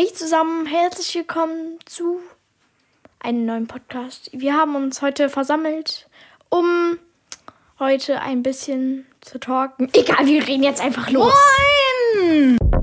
Hey zusammen, herzlich willkommen zu einem neuen Podcast. Wir haben uns heute versammelt, um heute ein bisschen zu talken. Egal, wir reden jetzt einfach los. Moin!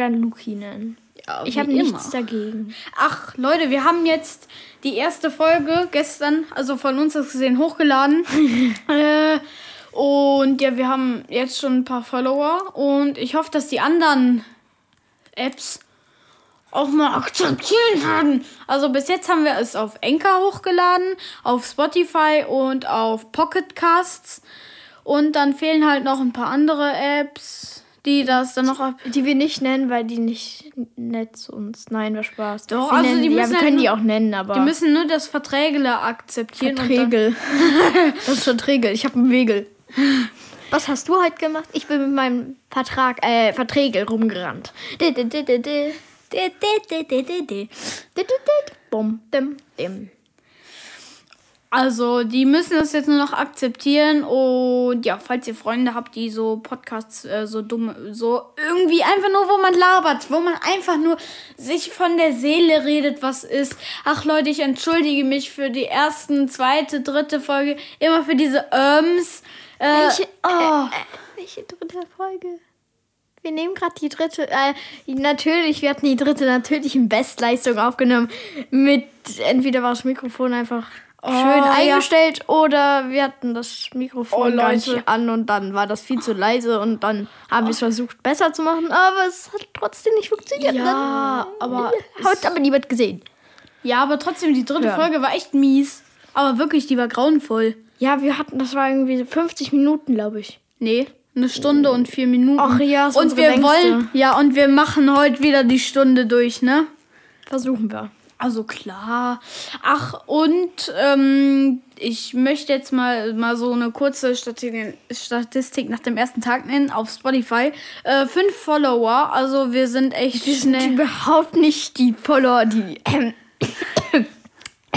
Gerne Luki nennen. Ja, Ich habe nichts dagegen. Ach, Leute, wir haben jetzt die erste Folge gestern, also von uns aus gesehen, hochgeladen. äh, und ja, wir haben jetzt schon ein paar Follower. Und ich hoffe, dass die anderen Apps auch mal akzeptieren werden. Also bis jetzt haben wir es auf Anchor hochgeladen, auf Spotify und auf Pocket Casts. Und dann fehlen halt noch ein paar andere Apps, die das dann noch ab Die wir nicht nennen, weil die nicht nett zu uns. Nein, war Spaß. Doch, wir also die ja, müssen wir halt können nur- die auch nennen, aber. Die müssen nur das Verträgele akzeptieren. Verträgel. das ist Verträgel. Ich habe einen Wegel. Was hast du heute gemacht? Ich bin mit meinem Vertrag, äh, Verträgel rumgerannt. Bum, dim, dim. Also, die müssen das jetzt nur noch akzeptieren. Und ja, falls ihr Freunde habt, die so Podcasts äh, so dumm, so irgendwie einfach nur, wo man labert, wo man einfach nur sich von der Seele redet, was ist. Ach Leute, ich entschuldige mich für die ersten, zweite, dritte Folge. Immer für diese Öms. Äh, Welche, oh. äh, welche dritte Folge? Wir nehmen gerade die dritte. Äh, natürlich, wir hatten die dritte natürlich in Bestleistung aufgenommen. Mit entweder war das Mikrofon einfach schön ja. eingestellt oder wir hatten das Mikrofon Oh, gar nicht an und dann war das viel zu leise und dann haben wir es versucht besser zu machen, aber es hat trotzdem nicht funktioniert. Ja, aber Hat aber niemand gesehen. Ja, aber trotzdem, die dritte Ja. Folge war echt mies. Aber wirklich, die war grauenvoll. Ja, wir hatten, das war irgendwie 50 Minuten, glaube ich. Nee, eine Stunde und vier Minuten. Ach ja, und wir längste. wollen, ja, und wir machen heute wieder die Stunde durch, ne? Versuchen wir. Also klar. Ach, und ähm, ich möchte jetzt mal, mal so eine kurze Statistik, Statistik nach dem ersten Tag nennen auf Spotify. Äh, fünf Follower, also wir sind echt Wir sind schnell. überhaupt nicht die Follower, die ähm,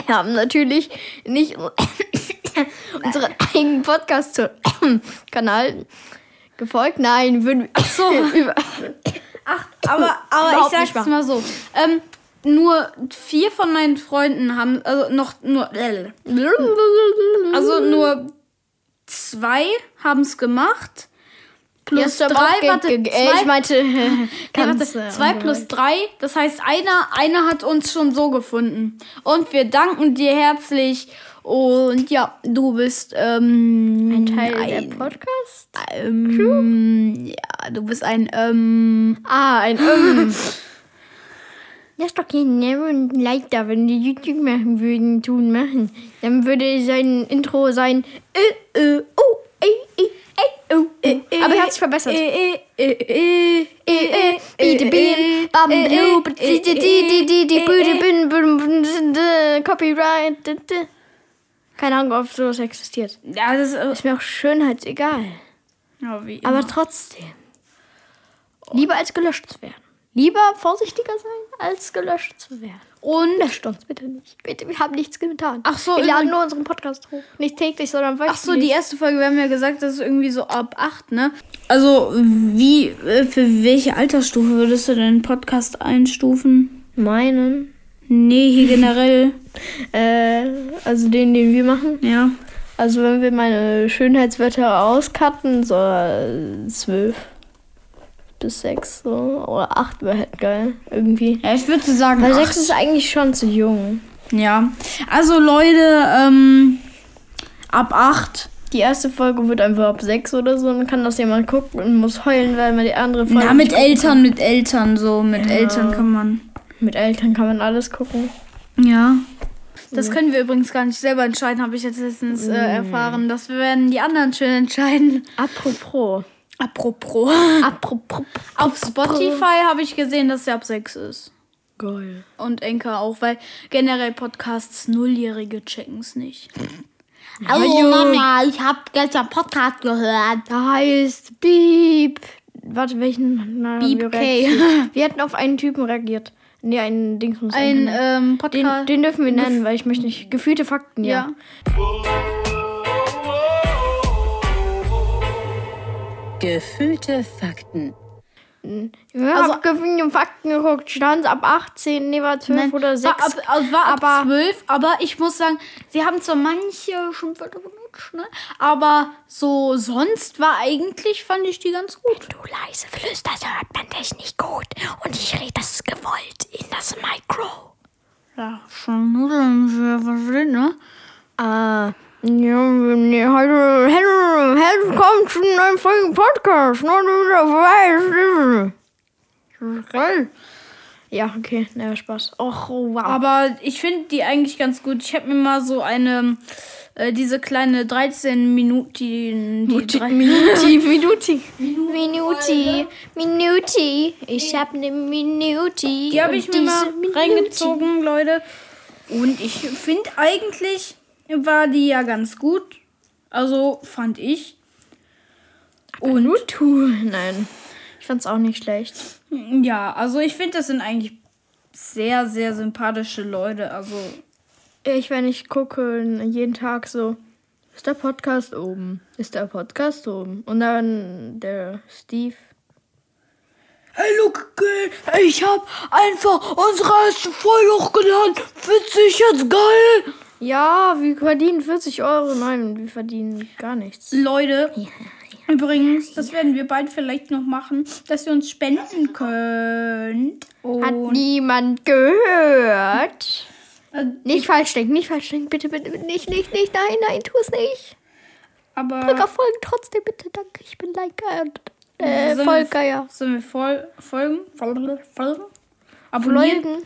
haben natürlich nicht unseren eigenen Podcast-Kanal gefolgt. Nein, würden Ach so. Ach, aber, aber ich sag's mal so. Ähm, nur vier von meinen Freunden haben, also noch nur, also nur zwei haben es gemacht. Plus auch drei, warte, äh, zwei, ich meinte, ganz, warte, äh, zwei plus drei, das heißt einer, einer hat uns schon so gefunden. Und wir danken dir herzlich. Und ja, du bist ähm, ein Teil ein, der Podcast. ähm, ja, du bist ein ähm, Ah, ein ähm. Das ist doch kein Leid da, wenn die YouTube machen würden, tun, machen. Dann würde sein Intro sein. Äh, äh, oh, äh, äh, äh, oh, äh. Aber er hat sich verbessert. Äh, äh, äh, äh, Eh, eh, Copyright. Keine Ahnung, ob sowas existiert. Ja, das ist. äh, mir auch schönheitsegal. Ja, Aber trotzdem. Lieber als gelöscht zu werden. Lieber vorsichtiger sein, als gelöscht zu werden. Und. Löscht uns bitte nicht. Bitte, wir haben nichts getan. Ach so, Wir laden nur unseren Podcast hoch. Nicht täglich, sondern wöchentlich. Ach so, die erste Folge, wir haben ja gesagt, das ist irgendwie so ab 8, ne? Also, wie, äh, für welche Altersstufe würdest du deinen Podcast einstufen? Meinen. Nee, hier generell. Äh, also den, den wir machen. Ja. Also wenn wir meine Schönheitswörter auscutten, so äh, zwölf bis sechs so. Oder acht wäre halt geil. Irgendwie. Ja, ich würde sagen, Weil acht. sechs ist eigentlich schon zu jung. Ja. Also, Leute, ähm, ab 8. Die erste Folge wird einfach ab sechs oder so. Dann kann das jemand gucken und muss heulen, weil man die andere Folge. Na, mit Eltern, mit Eltern, so. Mit Ja. Eltern kann man. kann. Mit Eltern kann man alles gucken. Ja. Das können wir übrigens gar nicht selber entscheiden, habe ich jetzt letztens äh, erfahren. Das werden die anderen schön entscheiden. Apropos. Apropos. Apropos. Auf Spotify habe ich gesehen, dass der ab 6 ist. Geil. Und Enker auch, weil generell Podcasts Nulljährige checken es nicht. Hallo, Mama, ich habe gestern Podcast gehört. Da heißt Beep. Warte, welchen? Na, Beep K. Wir hatten auf einen Typen reagiert. Nee, einen Dingsmus. Ein einen- ähm, den, Podcast. den dürfen wir nennen, weil ich möchte nicht. Gefühlte Fakten, ja. ja. Gefühlte Fakten. Wir Also- haben gefühlte Fakten geguckt. Stand ab 18, nee, war 12 Nein, oder 6. War ab, also war ab Aber- 12, aber ich muss sagen, sie haben zwar manche Schimpfwörter benutzt, ne? Aber so sonst war eigentlich, fand ich die ganz gut. du leise flüsterst, hört man dich nicht gut. Und ich rede das gewollt in das Mikro. Ja, schon Nudeln für was drin, ne? Ah, ja, nee, heute, heute, heute kommt schon ein folgenden Podcast. Noch wieder vorbei. Das ist geil. Ja, okay, ne, Spaß. Och, oh, wow. Aber ich finde die eigentlich ganz gut. Ich habe mir mal so eine, äh, diese kleine 13 Minuten, die, die drei- Minuti, Minuti. Minuti, Minuti. Ich hab ne Minuti. Die habe ich mir mal reingezogen, Leute. Und ich finde eigentlich war die ja ganz gut. Also fand ich. Und Minutu. Nein, ich fand's auch nicht schlecht. ja, also ich finde, das sind eigentlich sehr, sehr sympathische Leute. Also Ich, wenn ich gucke, jeden Tag so, ist der Podcast oben? Ist der Podcast oben? Und dann der Steve. Hey, look, ich habe einfach unsere erste Folge hochgeladen. Witzig, jetzt geil. Ja, wir verdienen 40 Euro. Nein, wir verdienen gar nichts. Leute, übrigens, das werden wir bald vielleicht noch machen, dass ihr uns spenden könnt. Hat Und niemand gehört? äh, Nicht falsch denken, nicht falsch denken. Bitte, bitte, bitte, nicht, nicht, nicht. Nein, nein, tu es nicht. aber Drück auf Folgen trotzdem, bitte. Danke, ich bin Liker. Äh, Sollen wir- Volker, ja. Sollen wir fol folgen? Folgen? Folgen? Abonnieren? Folgen.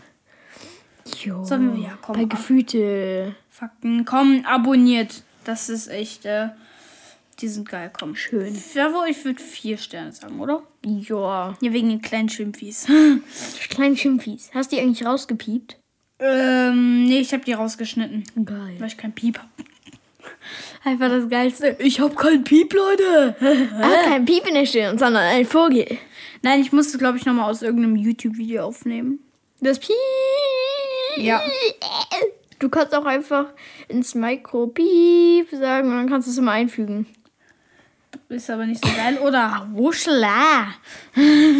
Jo. Sollen wir- ja, komm, Bei. Gefühlte. Fakten. Komm, abonniert. Das ist echt, äh, die sind geil, komm. Schön. Ja, wo ich würde vier Sterne sagen, oder? Ja. Ja, wegen den kleinen Schimpfis. Kleinen Schimpfis. Hast du die eigentlich rausgepiept? ähm, nee, ich habe die rausgeschnitten. Geil. Weil ich kein Piep hab. Einfach das Geilste. Ich hab keinen Piep, Leute. Ah, kein Piep in der Stirn, sondern ein Vogel. Nein, ich musste, glaube ich, nochmal aus irgendeinem YouTube-Video aufnehmen. Das Piep. Ja. Du kannst auch einfach ins Mikro Piep sagen und dann kannst du es immer einfügen. Ist aber nicht so geil. Oder Wuschla.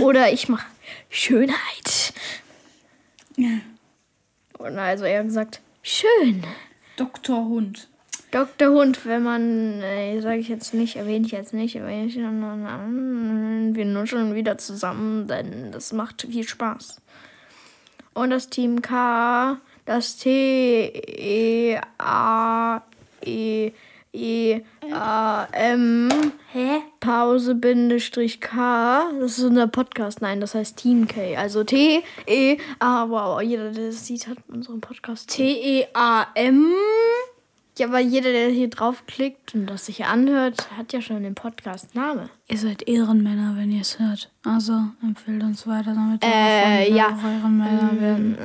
Oder ich mach Schönheit. Oder also eher gesagt, schön. Dr. Hund. Dr. Hund, wenn man, äh, sage ich jetzt nicht, erwähne ich jetzt nicht, erwähne ich wir nuscheln wieder zusammen, denn das macht viel Spaß. Und das Team K, das T, E, A, E, E, A, M, Hä? Pause, Bindestrich K, das ist unser Podcast, nein, das heißt Team K, also T, E, A, wow, jeder, der das sieht, hat unseren Podcast. T-E-A-M. Ja, aber jeder, der hier draufklickt und das sich anhört, hat ja schon den Podcast-Name. Ihr seid Ehrenmänner, wenn ihr es hört. Also empfehlt uns weiter, damit wir Äh, ja. auch Ehrenmänner werden.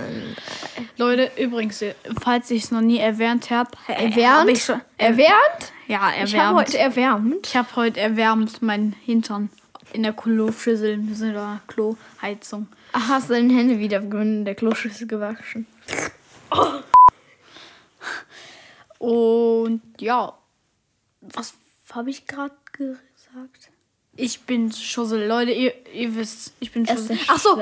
Leute, übrigens, falls ich es noch nie erwähnt habe. Erwärmt? Ich schon, Erwärmt? ja, Ich habe erwärmt. heute erwärmt. Ich habe heute erwärmt meinen Hintern in der Kloschüssel. Sind da Kloheizung. Ach, hast du deine Hände wieder in der Kloschüssel gewaschen? Und ja, was habe ich gerade gesagt? Ich bin Schussel. Leute, ihr, ihr wisst, ich bin Schussel. Ach so,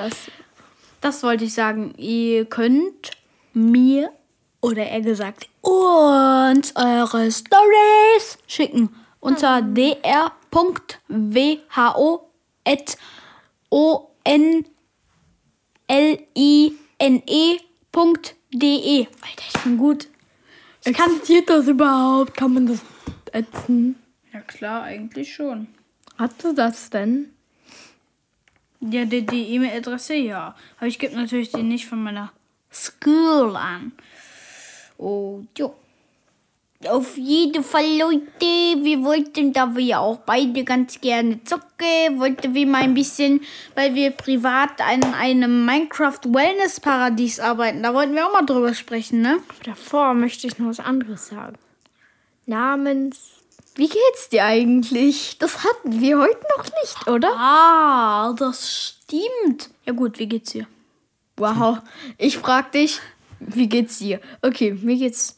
das wollte ich sagen. Ihr könnt mir oder eher gesagt uns eure Stories schicken unter dr.who.online.de. Alter, ich bin gut. Existiert das überhaupt? Kann man das ätzen? Ja klar, eigentlich schon. Hast du das denn? Ja, die, die E-Mail-Adresse, ja. Aber ich gebe natürlich die nicht von meiner School an. Und jo. Auf jeden Fall, Leute, wir wollten, da wir ja auch beide ganz gerne zocken, wollten wir mal ein bisschen, weil wir privat an einem Minecraft-Wellness-Paradies arbeiten. Da wollten wir auch mal drüber sprechen, ne? Davor möchte ich noch was anderes sagen. Namens. Wie geht's dir eigentlich? Das hatten wir heute noch nicht, oder? Ah, das stimmt. Ja gut, wie geht's dir? Wow. Ich frag dich, wie geht's dir? Okay, mir geht's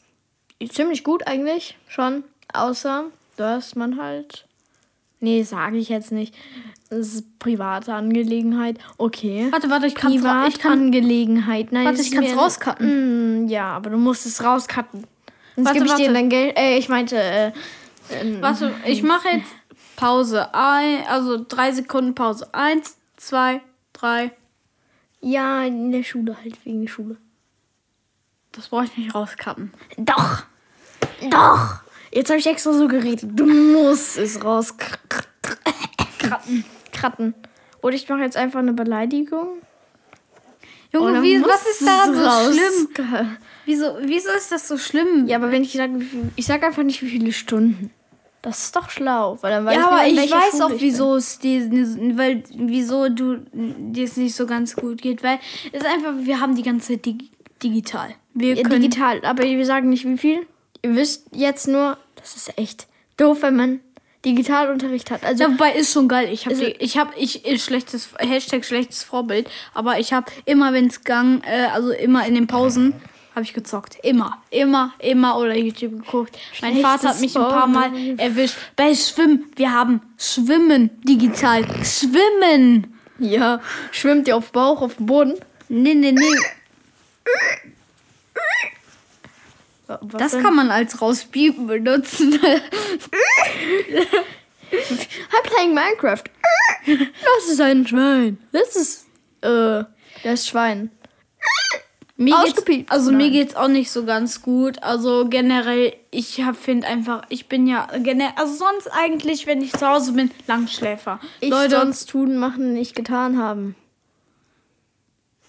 ziemlich gut eigentlich schon. Außer, dass man halt. Nee, sage ich jetzt nicht. Das ist private Angelegenheit. Okay. Warte, warte, ich kann's ra- ich kann Privatangelegenheit. Nein, Warte, ich kann's rauscutten. Mm, ja, aber du musst es rauscutten. Sonst Warte, gebe ich dir warte. dein Geld. Äh, ich meinte, äh, Warte, ich mache jetzt Pause. Ein, also drei Sekunden Pause. Eins, zwei, drei. Ja, in der Schule halt, wegen der Schule. Das brauche ich nicht rauskappen. Doch! Doch! Jetzt habe ich extra so geredet. Du musst es raus. Kratten. Oder ich mache jetzt einfach eine Beleidigung. Junge, wie, was ist daran so schlimm? Wieso, wieso ist das so schlimm? Ja, aber wenn ich sage, ich sage einfach nicht, wie viele Stunden. Das ist doch schlau, weil dann weiß Ja, aber ich weiß Schule auch, wieso es dir, weil, wieso du dir es nicht so ganz gut geht, weil es ist einfach, wir haben die ganze Zeit dig digital. Wir. Ja, können, digital, aber wir sagen nicht, wie viel. Ihr wisst jetzt nur, das ist echt doof, wenn man Digitalunterricht hat. Also, Ja, wobei ist schon geil. Ich habe, Also- ich habe, ich ich schlechtes Hashtag schlechtes Vorbild, aber ich habe immer, wenn es gang, äh, also immer in den Pausen, habe ich gezockt. Immer, immer, immer oder YouTube geguckt. Mein Vater hat mich ein paar Mal erwischt. Bei Schwimmen, wir haben Schwimmen digital. Schwimmen. ja, schwimmt ihr auf Bauch, auf dem Boden? Nee, nee, nee. Was Das denn? kann man als rauspiepen benutzen. I'm playing Minecraft. Das ist ein Schwein. Das ist, äh, das Schwein. Mir geht's, Ausgepiept. also mir Nein. geht's auch nicht so ganz gut. Also generell, ich finde einfach, ich bin ja generell, also sonst eigentlich, wenn ich zu Hause bin, Langschläfer. Ich Leute, sonst tun, machen, nicht getan haben.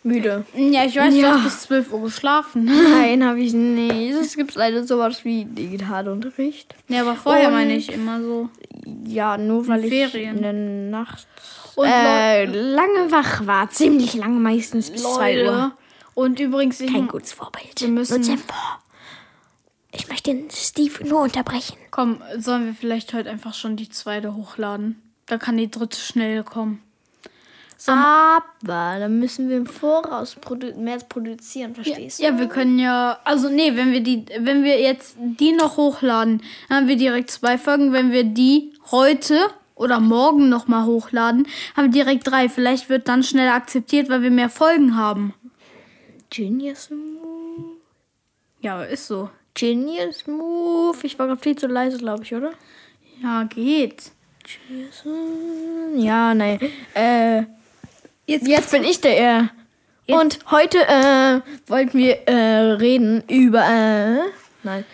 Müde. ja, ich weiß, du Ja. hast bis 12 Uhr geschlafen. Nein, habe ich nicht. Es gibt leider sowas wie Digitalunterricht. Ja, aber vorher Und- meine ich immer so. Ja, nur weil ich Ferien. in der Nacht Und äh, lange wach war. Ziemlich lange, meistens bis 2 Uhr. Und übrigens, ich, Kein gutes Vorbild. Wir müssen- Tempo. Ich möchte den Steve nur unterbrechen. komm, sollen wir vielleicht heute einfach schon die zweite hochladen? Da kann die dritte schnell kommen. Aber dann müssen wir im Voraus produ mehr produzieren, verstehst Ja, wir können ja, also nee, wenn wir die, wenn wir jetzt die noch hochladen, dann haben wir direkt zwei Folgen. Wenn wir die heute oder morgen noch mal hochladen, haben wir direkt drei. Vielleicht wird dann schneller akzeptiert, weil wir mehr Folgen haben. Genius Move. Ja, ist so. Genius Move. Ich war gerade viel zu leise, glaube ich, oder? Ja, geht. Ja, nein. Äh, Jetzt, jetzt bin ich der R. Und heute äh, wollten wir äh, reden über. Äh, nein.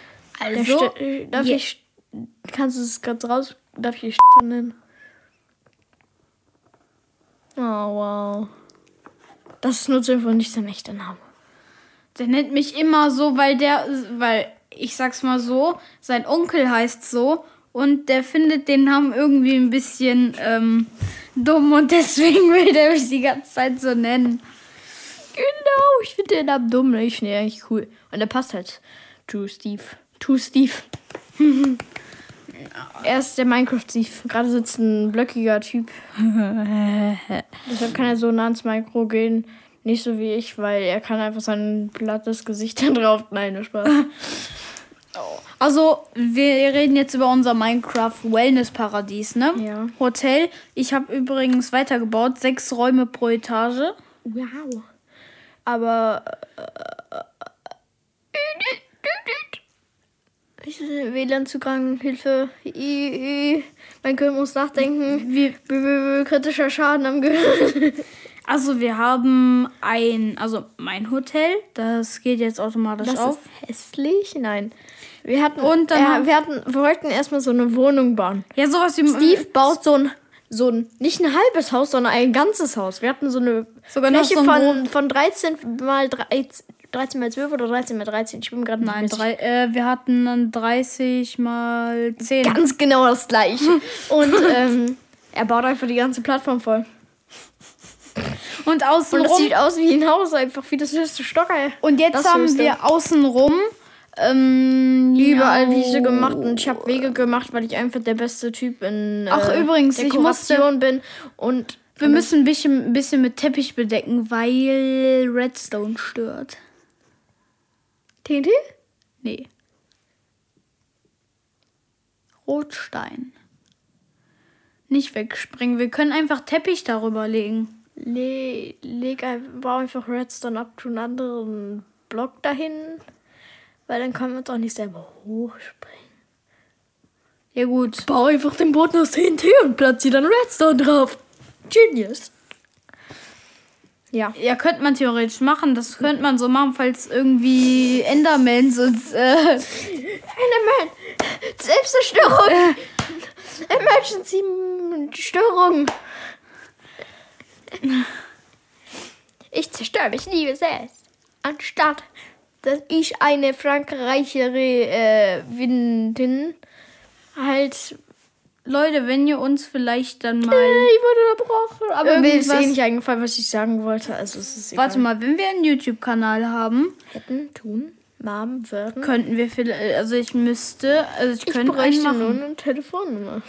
Also, äh, darf je- ich. Kannst du es gerade raus? Darf ich nennen? Oh, wow. Das ist nur so einfach nicht sein echter Name. Der nennt mich immer so, weil der, weil ich sag's mal so, sein Onkel heißt so und der findet den Namen irgendwie ein bisschen ähm, dumm und deswegen will der mich die ganze Zeit so nennen. Genau, ich finde den Namen dumm. ne? Ich finde den eigentlich cool. Und der passt halt zu Steve. To Steve. er ist der Minecraft-Steve. Gerade sitzt ein blöckiger Typ. Deshalb kann er so nah ans Mikro gehen. Nicht so wie ich, weil er kann einfach sein plattes Gesicht da drauf. Nein, nur Spaß. Also, wir reden jetzt über unser Minecraft Wellness Paradies, ne? Ja. Hotel. Ich habe übrigens weitergebaut, sechs Räume pro Etage. Wow. Aber. äh, WLAN-Zugang, Hilfe. I, I. Mein Gehirn muss nachdenken. -b kritischer Schaden am Gehirn. also, wir haben ein, also mein Hotel, das geht jetzt automatisch Das auf. ist hässlich? Nein. Wir hatten, Und dann äh, haben- wir hatten, wir wollten erstmal so eine Wohnung bauen. Ja, sowas wie Steve baut so ein, so ein, nicht ein halbes Haus, sondern ein ganzes Haus. Wir hatten so eine Sogar Fläche so von, von 13 mal 13, 13 mal 12 oder 13 mal 13? Ich bin gerade Nein, drei, äh, wir hatten dann 30 mal 10. Ganz genau das gleiche. Und ähm, er baut einfach die ganze Plattform voll. Und Und das außenrum. sieht aus wie ein Haus, einfach wie das höchste Stock, ey. Und jetzt Das haben höchste. wir außenrum ähm, Überall ja, Wiese gemacht und ich habe Wege gemacht, weil ich einfach der beste Typ in äh, Ach, übrigens, ich Dekoration bin. Und Wir müssen ein bisschen, ein bisschen mit Teppich bedecken, weil Redstone stört. TNT? Nee. Rotstein. Nicht wegspringen. Wir können einfach Teppich darüber legen. Le leg bau einfach Redstone ab, tu einen anderen Block dahin. Weil dann können wir uns auch nicht selber hochspringen. Ja gut. Bau einfach den Boden aus TNT und platziere dann Redstone drauf. Genius. Ja. Ja, könnte man theoretisch machen. Das könnte man so machen, falls irgendwie Endermans uns. Äh, Enderman! Selbstzerstörung! Emergency Störung! Ich zerstöre mich lieber selbst. Anstatt dass ich eine frankreichere äh, Windin halt. Leute, wenn ihr uns vielleicht dann mal. Ich wurde unterbrochen. Aber mir ist eh nicht eingefallen, was ich sagen wollte. Also es ist egal. Warte mal, wenn wir einen YouTube-Kanal haben, Hätten, tun, Mom, würden. könnten wir vielleicht. Also ich müsste. Also ich Ich könnte einen bräuchte nur eine Telefonnummer.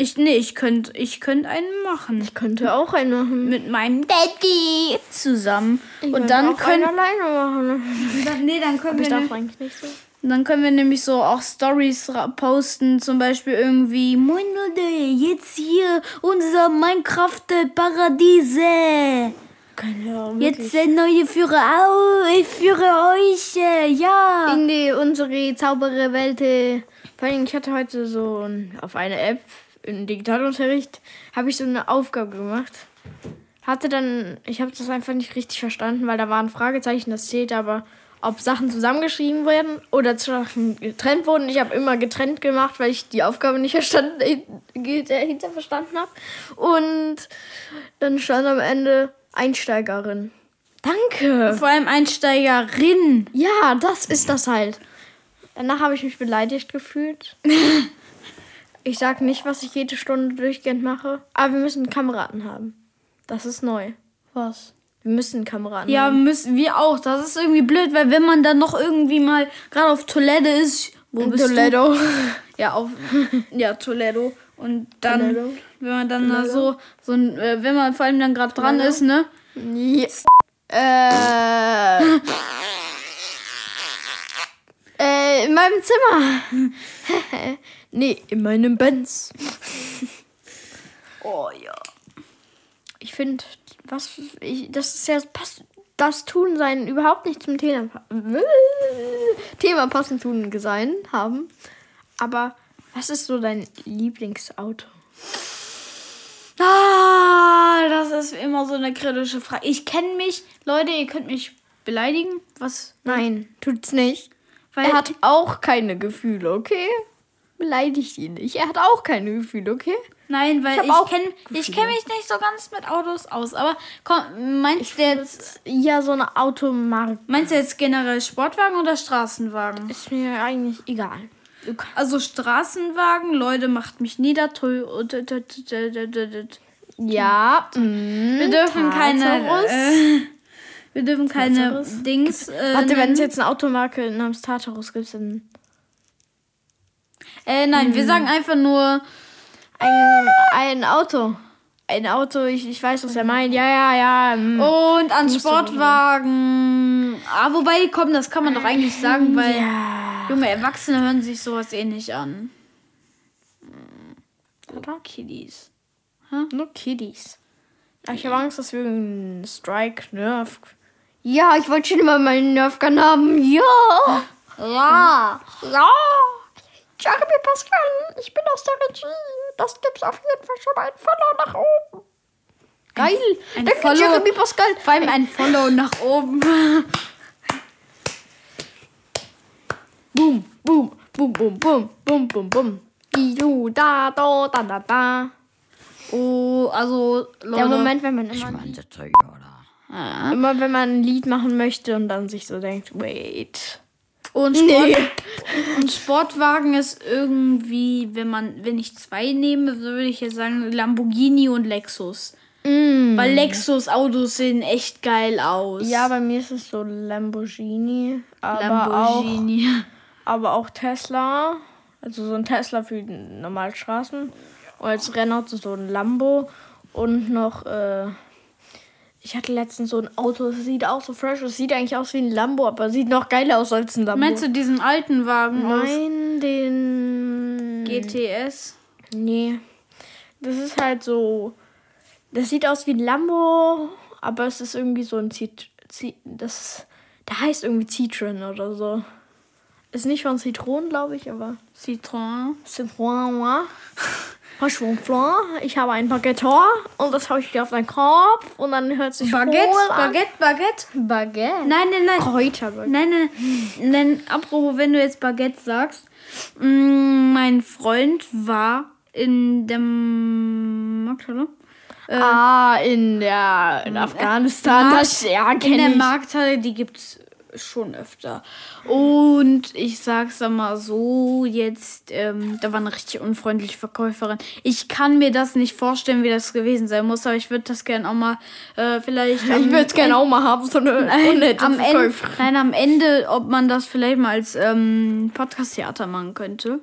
Ich, nee, ich könnte ich könnt einen machen. Ich könnte auch einen machen. Mit meinem Daddy zusammen. Ich Und dann auch einen können. alleine machen. Dann, nee, dann können Aber ich wir. darf ne- eigentlich nicht so. Dann können wir nämlich so auch Stories posten, zum Beispiel irgendwie, Moin Leute, jetzt hier unser Minecraft-Paradiese. Keine Ahnung. Jetzt der neue Führer, au, ich führe euch, äh, ja. in die unsere zaubere Welt. äh, Vor allem, ich hatte heute so auf eine App im Digitalunterricht habe ich so eine Aufgabe gemacht. Hatte dann, ich habe das einfach nicht richtig verstanden, weil da war ein Fragezeichen, das zählt aber, ob Sachen zusammengeschrieben werden oder Sachen getrennt wurden. Ich habe immer getrennt gemacht, weil ich die Aufgabe nicht verstanden, dahinter verstanden habe. Und dann stand am Ende Einsteigerin. Danke. Vor allem Einsteigerin. Ja, das ist das halt. Danach habe ich mich beleidigt gefühlt. ich sag nicht, was ich jede Stunde durchgehend mache, aber wir müssen Kameraden haben. Das ist neu. Was? Wir müssen Kameraden Ja, haben. müssen wir auch. Das ist irgendwie blöd, weil wenn man dann noch irgendwie mal gerade auf Toilette ist, wo bist Toledo. du? Ja, auf ja, Toledo. Und dann, Toledo. wenn man dann da so, so ein, äh, wenn man vor allem dann gerade dran ist, ne? Yes. Äh. äh, in meinem Zimmer. nee, in meinem Benz. Oh ja. Ich finde, was ich, das ist ja passt, das Tun sein überhaupt nicht zum Thema Thema passend tun sein haben. Aber was ist so dein Lieblingsauto? Ah, das ist immer so eine kritische Frage. Ich kenne mich, Leute, ihr könnt mich beleidigen, was? Nein, tut's nicht. Weil Er hat auch keine Gefühle, okay? Beleidigt ihn nicht. Er hat auch keine Gefühle, okay? Nein, weil Ich ich, kenne ich kenn mich nicht so ganz mit Autos aus. Aber komm, meinst du jetzt, Ja, so eine Automarke meinst du jetzt generell Sportwagen oder Straßenwagen? ist mir eigentlich egal. Also Straßenwagen, Leute, macht mich nieder. Wir ja, mm, dürfen keine. Äh, wir dürfen keine. Dings. Äh, Warte, wenn nennen. es jetzt eine Automarke namens Tartarus gibt, dann äh, nein, wir sagen einfach nur. ein, ein Auto. Ein Auto, ich, ich weiß, was er meint. Ja, ja, ja. mm. Und an Sportwagen. Ah, wobei, komm, das kann man doch eigentlich sagen, weil ja. junge Erwachsene hören sich sowas eh nicht an. Oder? Kiddies. Nur Kiddies. Aber ich habe Angst, dass wir einen Strike, Nerf. Ja, ich wollte schon immer mal einen Nerfgun haben. Ja. Ja. Ja. Jeremy Pascal, ich bin aus der Regie. Das gibt's auf jeden Fall schon mal ein Follow nach oben. Geil. ein Danke, Follow- Jeremy Pascal. Vor allem ein Follow nach oben. Boom, boom, boom, boom, boom, boom, boom, boom. Idu, da, do, da, da, da. Oh, also, Leute. Der Moment, wenn man immer. meinte Toyota. Immer wenn man ein Lied machen möchte und dann sich so denkt, wait. Und, Sport, und Sportwagen ist irgendwie, wenn man, wenn ich zwei nehme, würde ich jetzt sagen Lamborghini und Lexus. Weil Lexus Autos sehen echt geil aus. Ja, bei mir ist es so Lamborghini, aber auch Lamborghini. aber auch Tesla. Also so ein Tesla für die normalen Straßen. Und als Rennauto so ein Lambo. Und noch, äh, ich hatte letztens so ein Auto, das sieht auch so fresh aus. Sieht eigentlich aus wie ein Lambo, aber sieht noch geiler aus als ein Lambo. Meinst du diesen alten Wagen Nein, den. GTS? Nee. Das ist halt so. Das sieht aus wie ein Lambo, aber es ist irgendwie so ein Zit. Zit das. Der heißt irgendwie Citron oder so. Ist nicht von Zitronen, glaube ich, aber. Citroën. Citroën, Franchement, ich habe ein Baguette und das habe ich dir auf deinen Kopf und dann hört sich Baguette, cool an. Baguette, Baguette. Baguette. Nein, nein, nein. Kräuterbaguette. Nein, nein, nein. Apropos, wenn du jetzt Baguette sagst, mh, mein Freund war in dem Markthalle. Ah, in der in Afghanistan. Markt- das, ja, in kenn der ich. Markthalle, die gibt's schon öfter. Und ich sag's da mal so, jetzt, ähm, da war eine richtig unfreundliche Verkäuferin. Ich kann mir das nicht vorstellen, wie das gewesen sein muss, aber ich würde das gerne auch mal äh, vielleicht. Ich würde es gerne auch mal haben, so eine Nein, unnette am Ende, Verkäuferin. nein, am Ende, ob man das vielleicht mal als ähm, Podcast-Theater machen könnte.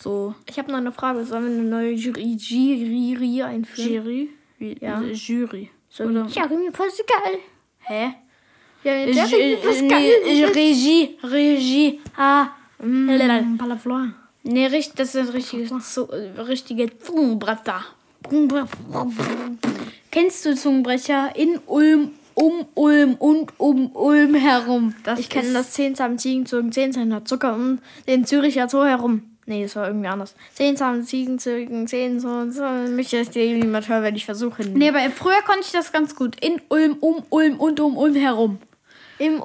So, Ich habe noch eine Frage. Sollen wir eine neue Jury, Jury einführen? Jury? Wie, Ja. Jury. So, Oder, Jeremy Pascal. hä? Ja. Regie, Regie. Ah, Mm, Palafloir. nee, richtig, das sind richtige, so, äh, richtige Zungenbrecher. Kennst du Zungenbrecher in Ulm, um Ulm und um Ulm herum? Das Ich kenne ist- das 10 Samen Ziegen zogen 10 Cent Zucker um den Züricher Zoo herum. Nee, das war irgendwie anders. 10 Samen Ziegen zogen 10 so so. Mich ist dir niemand hören, wenn ich versuche. Nee, aber früher konnte ich das ganz gut. In Ulm, um Ulm und um Ulm herum. Im.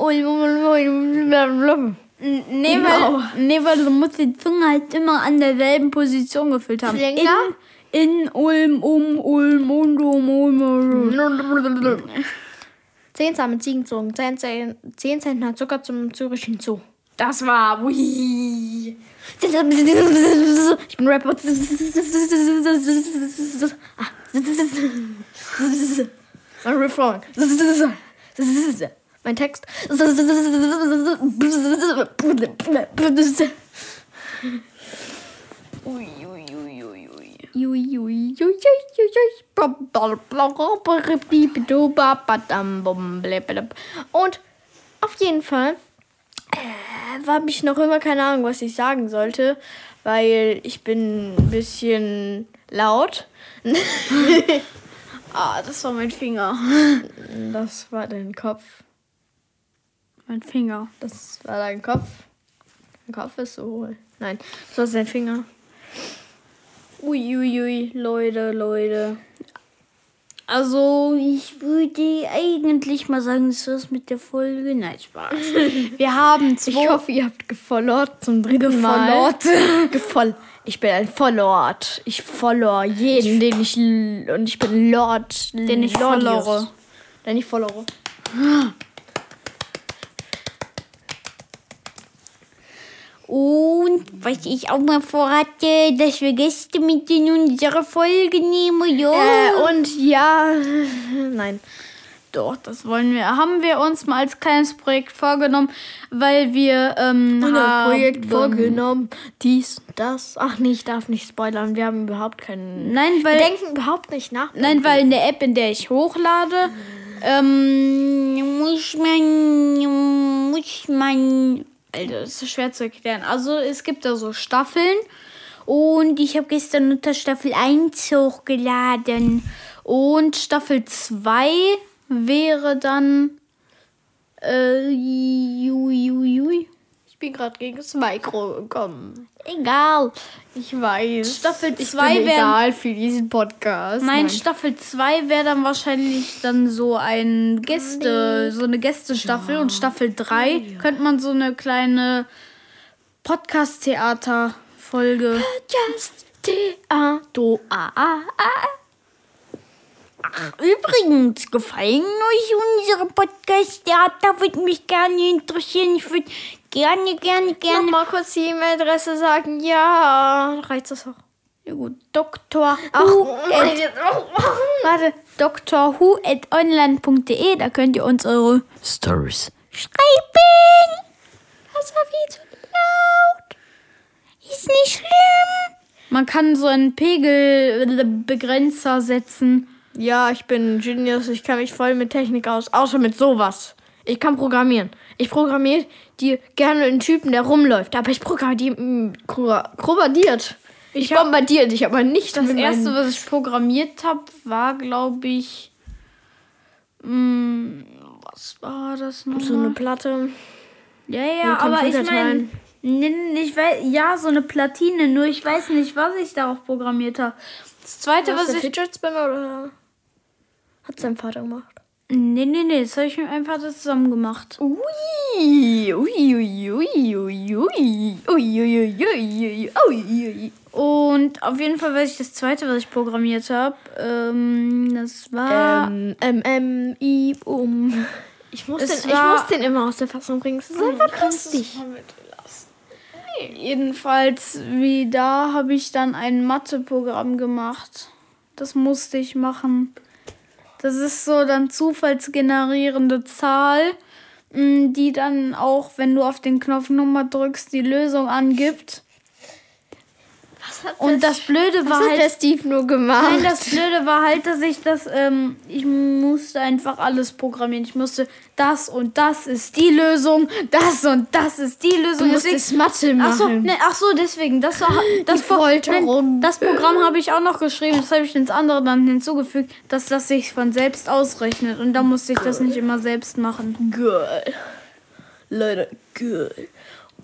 Nee, Genau. weil, nee, weil du musst die Zunge halt immer an derselben Position gefüllt haben. Länger? In, in Ulm, um Ulm und um Ulm. Ulm. 10 Samen Ziegen zogen 10 Cent 10 Zentner Zucker zum Zürichen Zoo. Das war. Ui. Ich bin Rapper. Mein Refrain. Mein Text. Und auf jeden Fall äh, habe ich noch immer keine Ahnung, was ich sagen sollte, weil ich bin ein bisschen laut. Ah, das war mein Finger. Das war dein Kopf. Mein Finger. Das war dein Kopf. Dein Kopf ist so hohl. Nein, das war sein Finger. Uiuiui, ui, Leute, Leute. Also, ich würde eigentlich mal sagen, das war's mit der Folge. Nein, Spaß. Wir haben zwei. Ich hoffe, ihr habt gefollowt zum dritten Mal. Gefoll. Ich bin ein Followed. Ich follow jeden, den ich und ich bin Lord, Den ich Lordius. followere. Den ich followere. Und was ich auch mal vorhatte, dass wir Gäste mit in unsere Folge nehmen, ja. Äh, und ja, nein. Doch, das wollen wir. Haben wir uns mal als kleines Projekt vorgenommen, weil wir ähm, Und das Projekt haben- vorgenommen. Dies, das. Ach nee, ich darf nicht spoilern. Wir haben überhaupt keinen. Nein, wir weil denken überhaupt nicht nach. Nein, weil in der App, in der ich hochlade, ähm, muss man, muss man, Alter, das ist schwer zu erklären. Also es gibt da so Staffeln und ich habe gestern unter Staffel 1 hochgeladen und Staffel 2 wäre dann, äh, jui, jui, jui. Ich bin gerade gegen das Mikro gekommen. Egal. Ich weiß. Staffel ich zwei bin wär- egal für diesen Podcast. Nein, Staffel 2 wäre dann wahrscheinlich dann so ein Gäste, so eine Gästestaffel und Staffel 3 könnte man so eine kleine Podcast-Theater-Folge. A. Ach, übrigens, gefallen euch unsere Podcasts? Ja, da würde mich gerne interessieren. Ich würde gerne, gerne, gerne. Mal kurz die E-Mail-Adresse sagen. Ja, reicht das auch. Ja, gut. Dr. Ach, nein, at, machen. warte, drwho at online.de, da könnt ihr uns eure Stories schreiben. Das war viel zu laut. Ist nicht schlimm. Man kann so einen Pegelbegrenzer setzen. Ja, ich bin ein Genius. Ich kann mich voll mit Technik aus. Außer mit sowas. Ich kann programmieren. Ich programmiere dir gerne einen Typen, der rumläuft. Aber ich programmiere bombardiert. Ich, hab- bombardiere dich, aber nicht Das erste, was ich programmiert habe, war, glaube ich. Mh, was war das noch? so eine Platte. ja, ja, aber ich meine. Ich weiß, ja, so eine Platine, nur ich weiß nicht, was ich darauf programmiert habe. Das zweite, Was was ich. Fidget Spinner oder hat sein Vater gemacht? Nee, nee, nee, das habe ich mir einfach zusammen gemacht. Ui, ui, ui, ui, ui, ui, ui, ui, ui. Und auf jeden Fall weiß ich das zweite, was ich programmiert habe. Ähm, das war. Ähm, ähm, ähm, i, um. Ich muss, Es den, ich war- muss den immer aus der Fassung bringen. Das ist einfach lustig. Jedenfalls, wie da habe ich dann ein Matheprogramm gemacht. Das musste ich machen. Das ist so dann zufallsgenerierende Zahl, mh, die dann auch, wenn du auf den Knopf Nummer drückst, die Lösung angibt. Und das Blöde war halt. der Steve nur gemacht? Nein, das Blöde war halt, dass ich das, ähm, ich musste einfach alles programmieren. Ich musste, das und das ist die Lösung, das und das ist die du Lösung. musstest Mathe machen. Ach so, ne, ach so, deswegen. Das, war, das, Pro- nein, das Programm habe ich auch noch geschrieben. Das habe ich ins andere dann hinzugefügt, dass das sich von selbst ausrechnet. Und da musste ich das nicht immer selbst machen. Girl. Leute, girl.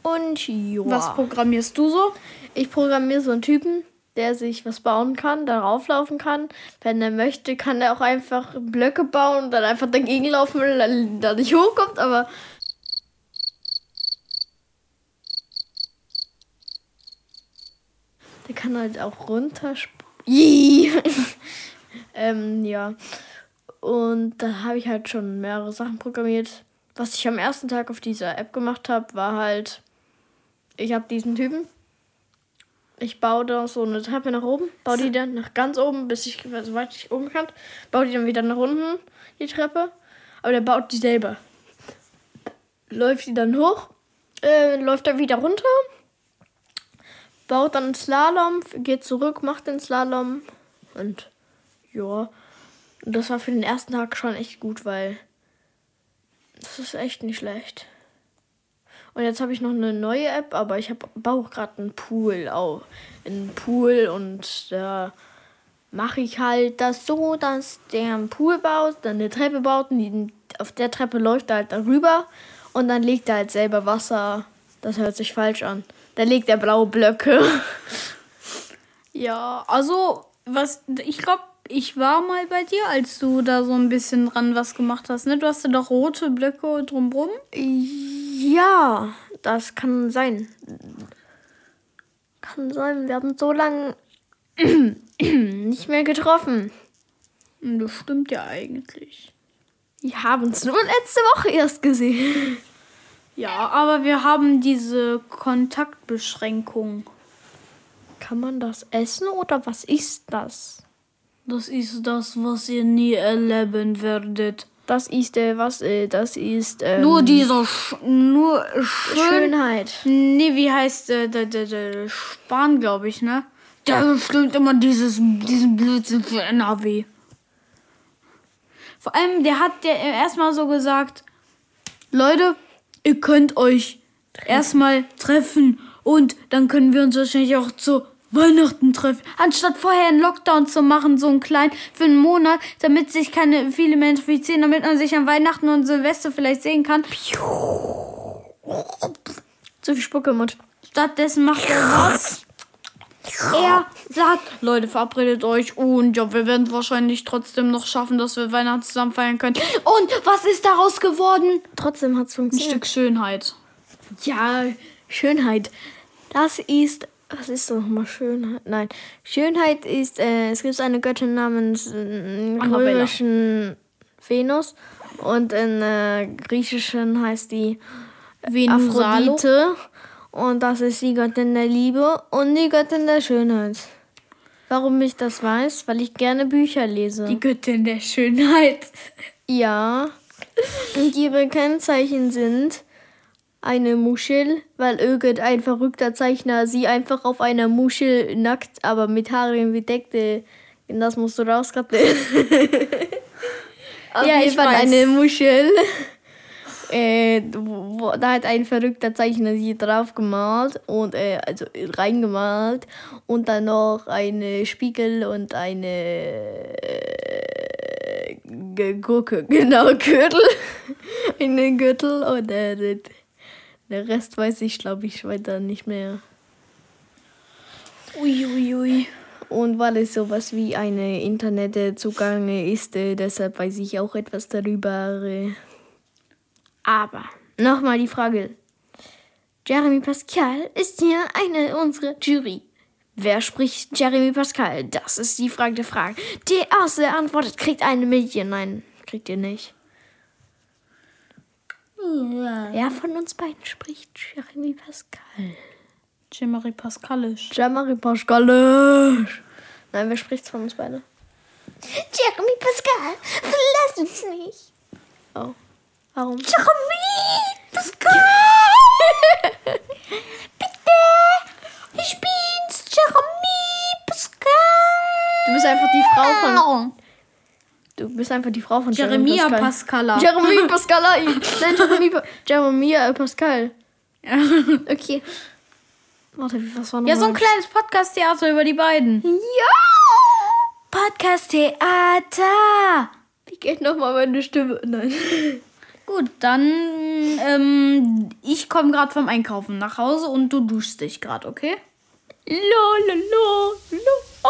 Und ja. Was programmierst du so? Ich programmiere so einen Typen, der sich was bauen kann, darauf laufen kann. Wenn er möchte, kann er auch einfach Blöcke bauen und dann einfach dagegen laufen, weil er da nicht hochkommt, aber. Der kann halt auch runter. ähm, ja. Und da habe ich halt schon mehrere Sachen programmiert. Was ich am ersten Tag auf dieser App gemacht habe, war halt, ich habe diesen Typen. Ich baue da so eine Treppe nach oben, baue die dann nach ganz oben, bis ich, soweit ich oben kann, baue die dann wieder nach unten, die Treppe. Aber der baut die selber. Läuft die dann hoch, äh, läuft er wieder runter, baut dann einen Slalom, geht zurück, macht den Slalom und ja. Und das war für den ersten Tag schon echt gut, weil das ist echt nicht schlecht. Und jetzt habe ich noch eine neue App, aber ich hab, baue gerade einen Pool auch. Einen Pool und da mache ich halt das so, dass der einen Pool baut, dann eine Treppe baut und die, auf der Treppe läuft er halt darüber und dann legt er halt selber Wasser. Das hört sich falsch an. Dann legt er blaue Blöcke. Ja, also, was, ich glaube, ich war mal bei dir, als du da so ein bisschen dran was gemacht hast, ne? Du hast ja doch rote Blöcke drumrum. Ja, das kann sein. Kann sein. Wir haben so lange nicht mehr getroffen. Das stimmt ja eigentlich. Wir haben uns nur letzte Woche erst gesehen. Ja, aber wir haben diese Kontaktbeschränkung. Kann man das essen oder was ist das? Das ist das, was ihr nie erleben werdet. Das ist äh, was? Äh, das ist ähm, Nur dieser Sch nur schön. Schönheit. Nee, wie heißt äh, der, der, der Spahn, glaube ich, ne? Der bestimmt immer dieses, diesen Blödsinn für NRW. Vor allem, der hat ja erstmal so gesagt, Leute, ihr könnt euch erstmal treffen und dann können wir uns wahrscheinlich auch zu Weihnachten treffen. Anstatt vorher einen Lockdown zu machen, so einen kleinen, für einen Monat, damit sich keine viele Menschen infizieren, damit man sich an Weihnachten und Silvester vielleicht sehen kann. Zu viel Spucke im Mund. Stattdessen macht er was? Er sagt, Leute, verabredet euch und ja, wir werden wahrscheinlich trotzdem noch schaffen, dass wir Weihnachten zusammen feiern können. Und was ist daraus geworden? Trotzdem hat es Ein funktioniert. Stück Schönheit. Ja, Schönheit. Das ist Was ist so nochmal Schönheit? Nein. Schönheit ist, äh, es gibt eine Göttin namens äh, römischen Venus und in äh, griechischen heißt die Venusalo. Aphrodite. Und das ist die Göttin der Liebe und die Göttin der Schönheit. Warum ich das weiß? Weil ich gerne Bücher lese. Die Göttin der Schönheit. Ja. Und ihre Kennzeichen sind eine Muschel, weil irgendein verrückter Zeichner sie einfach auf einer Muschel nackt, aber mit Haaren bedeckte. Das musst du rauskratzen. auf Ja, jeden ich Fall weiß. eine Muschel. Äh, wo, da hat ein verrückter Zeichner sie drauf gemalt und äh, also reingemalt und dann noch eine Spiegel und eine äh, Gurke, genau, Gürtel. eine Gürtel und äh, der, Rest weiß ich, glaube ich, weiter nicht mehr. Uiuiui. Ui, ui. Und weil es sowas wie eine Internetzugang ist, äh, deshalb weiß ich auch etwas darüber. Aber nochmal die Frage. Jeremy Pascal ist hier eine unserer Jury. Wer spricht Jeremy Pascal? Das ist die Frage der Fragen. Die erste antwortet, kriegt eine Million. Nein, kriegt ihr nicht. Wer von uns beiden spricht Jeremy Pascal? Jean-Marie Pascalisch. Jeremy Pascal. Nein, wer spricht's von uns beide? Jeremy Pascal, verlass uns nicht. Oh. Warum? Jeremy Pascal! Bitte! Ich bin's, Jeremy Pascal! Du bist einfach die Frau von. Du bist einfach die Frau von Jeremia Pascal. Pascala. Jeremy Pascal. Nein, Jeremia äh, Pascal. Okay. Warte, wie- was war noch Ja, so ein kleines Podcast-Theater über die beiden. Ja! Podcast-Theater. Wie geht nochmal meine Stimme? Nein. Gut, dann ähm, ich komme gerade vom Einkaufen nach Hause und du duschst dich gerade, okay? La la la la oh,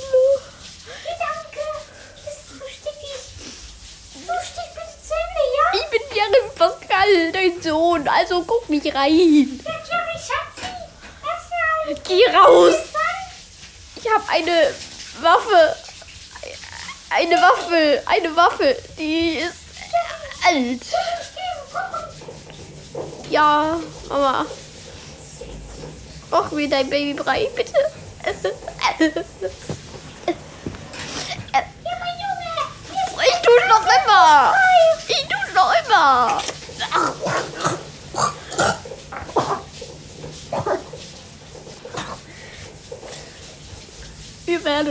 Bin Jeremy Pascal, dein Sohn, also guck nicht rein. Geh raus. Ich habe eine Waffe. Eine Waffe. Eine Waffe. Die ist alt. Ja, Mama. Mach mir dein Babybrei, bitte. Ich tu's noch immer. Ich tu's noch immer. Wir werden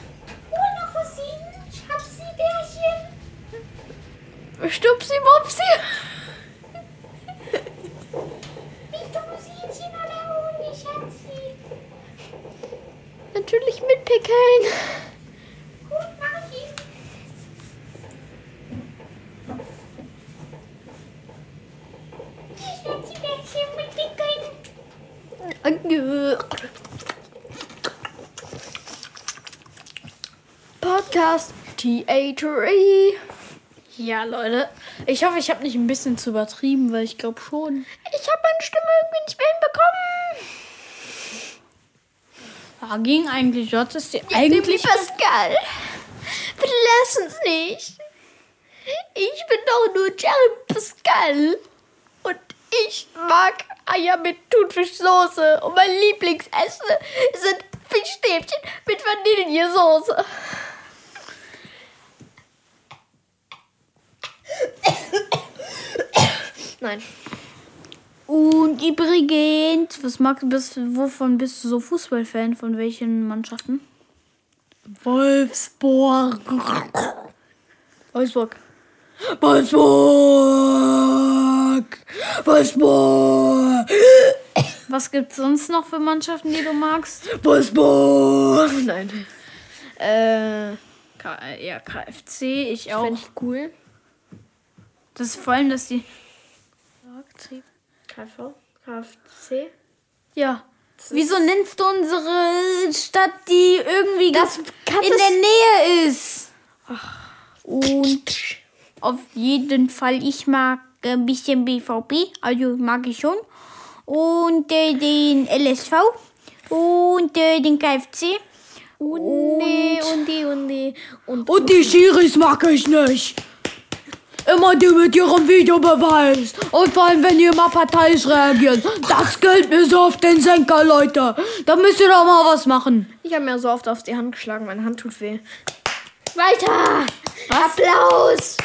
Day Ja, Leute. Ich hoffe, ich habe nicht ein bisschen zu übertrieben, weil ich glaube schon. Ich habe meine Stimme irgendwie nicht mehr hinbekommen. Da ging eigentlich J ist die ja, eigentlich. Pascal. Bitte lass uns nicht. Ich bin doch nur Jerry Pascal. Und ich mag Eier mit Thunfischsoße. Und mein Lieblingsessen sind Fischstäbchen mit Vanillesoße. Nein. Und übrigens, was magst du, bist, wovon bist du so Fußballfan? Von welchen Mannschaften? Wolfsburg. Wolfsburg. Wolfsburg. Wolfsburg. Was gibt's sonst noch für Mannschaften, die du magst? Wolfsburg. Nein. Äh, K ja, KFC, ich auch. fände ich cool. Das ist vor allem, dass die. KV. KFC. Ja. Wieso nennst du unsere Stadt, die irgendwie Das in der Nähe ist? Und auf jeden Fall, ich mag ein bisschen BVB, also mag ich schon. Und äh, den LSV und äh, den KFC. Und die, und die, und die. Und, Und die Schiris mag ich nicht. Immer die mit ihrem Videobeweis. Und vor allem, wenn die immer parteiisch reagieren. Das gilt mir so auf den Senker, Leute. Da müsst ihr doch mal was machen. ich habe mir so oft auf die Hand geschlagen, meine Hand tut weh. Weiter! Applaus!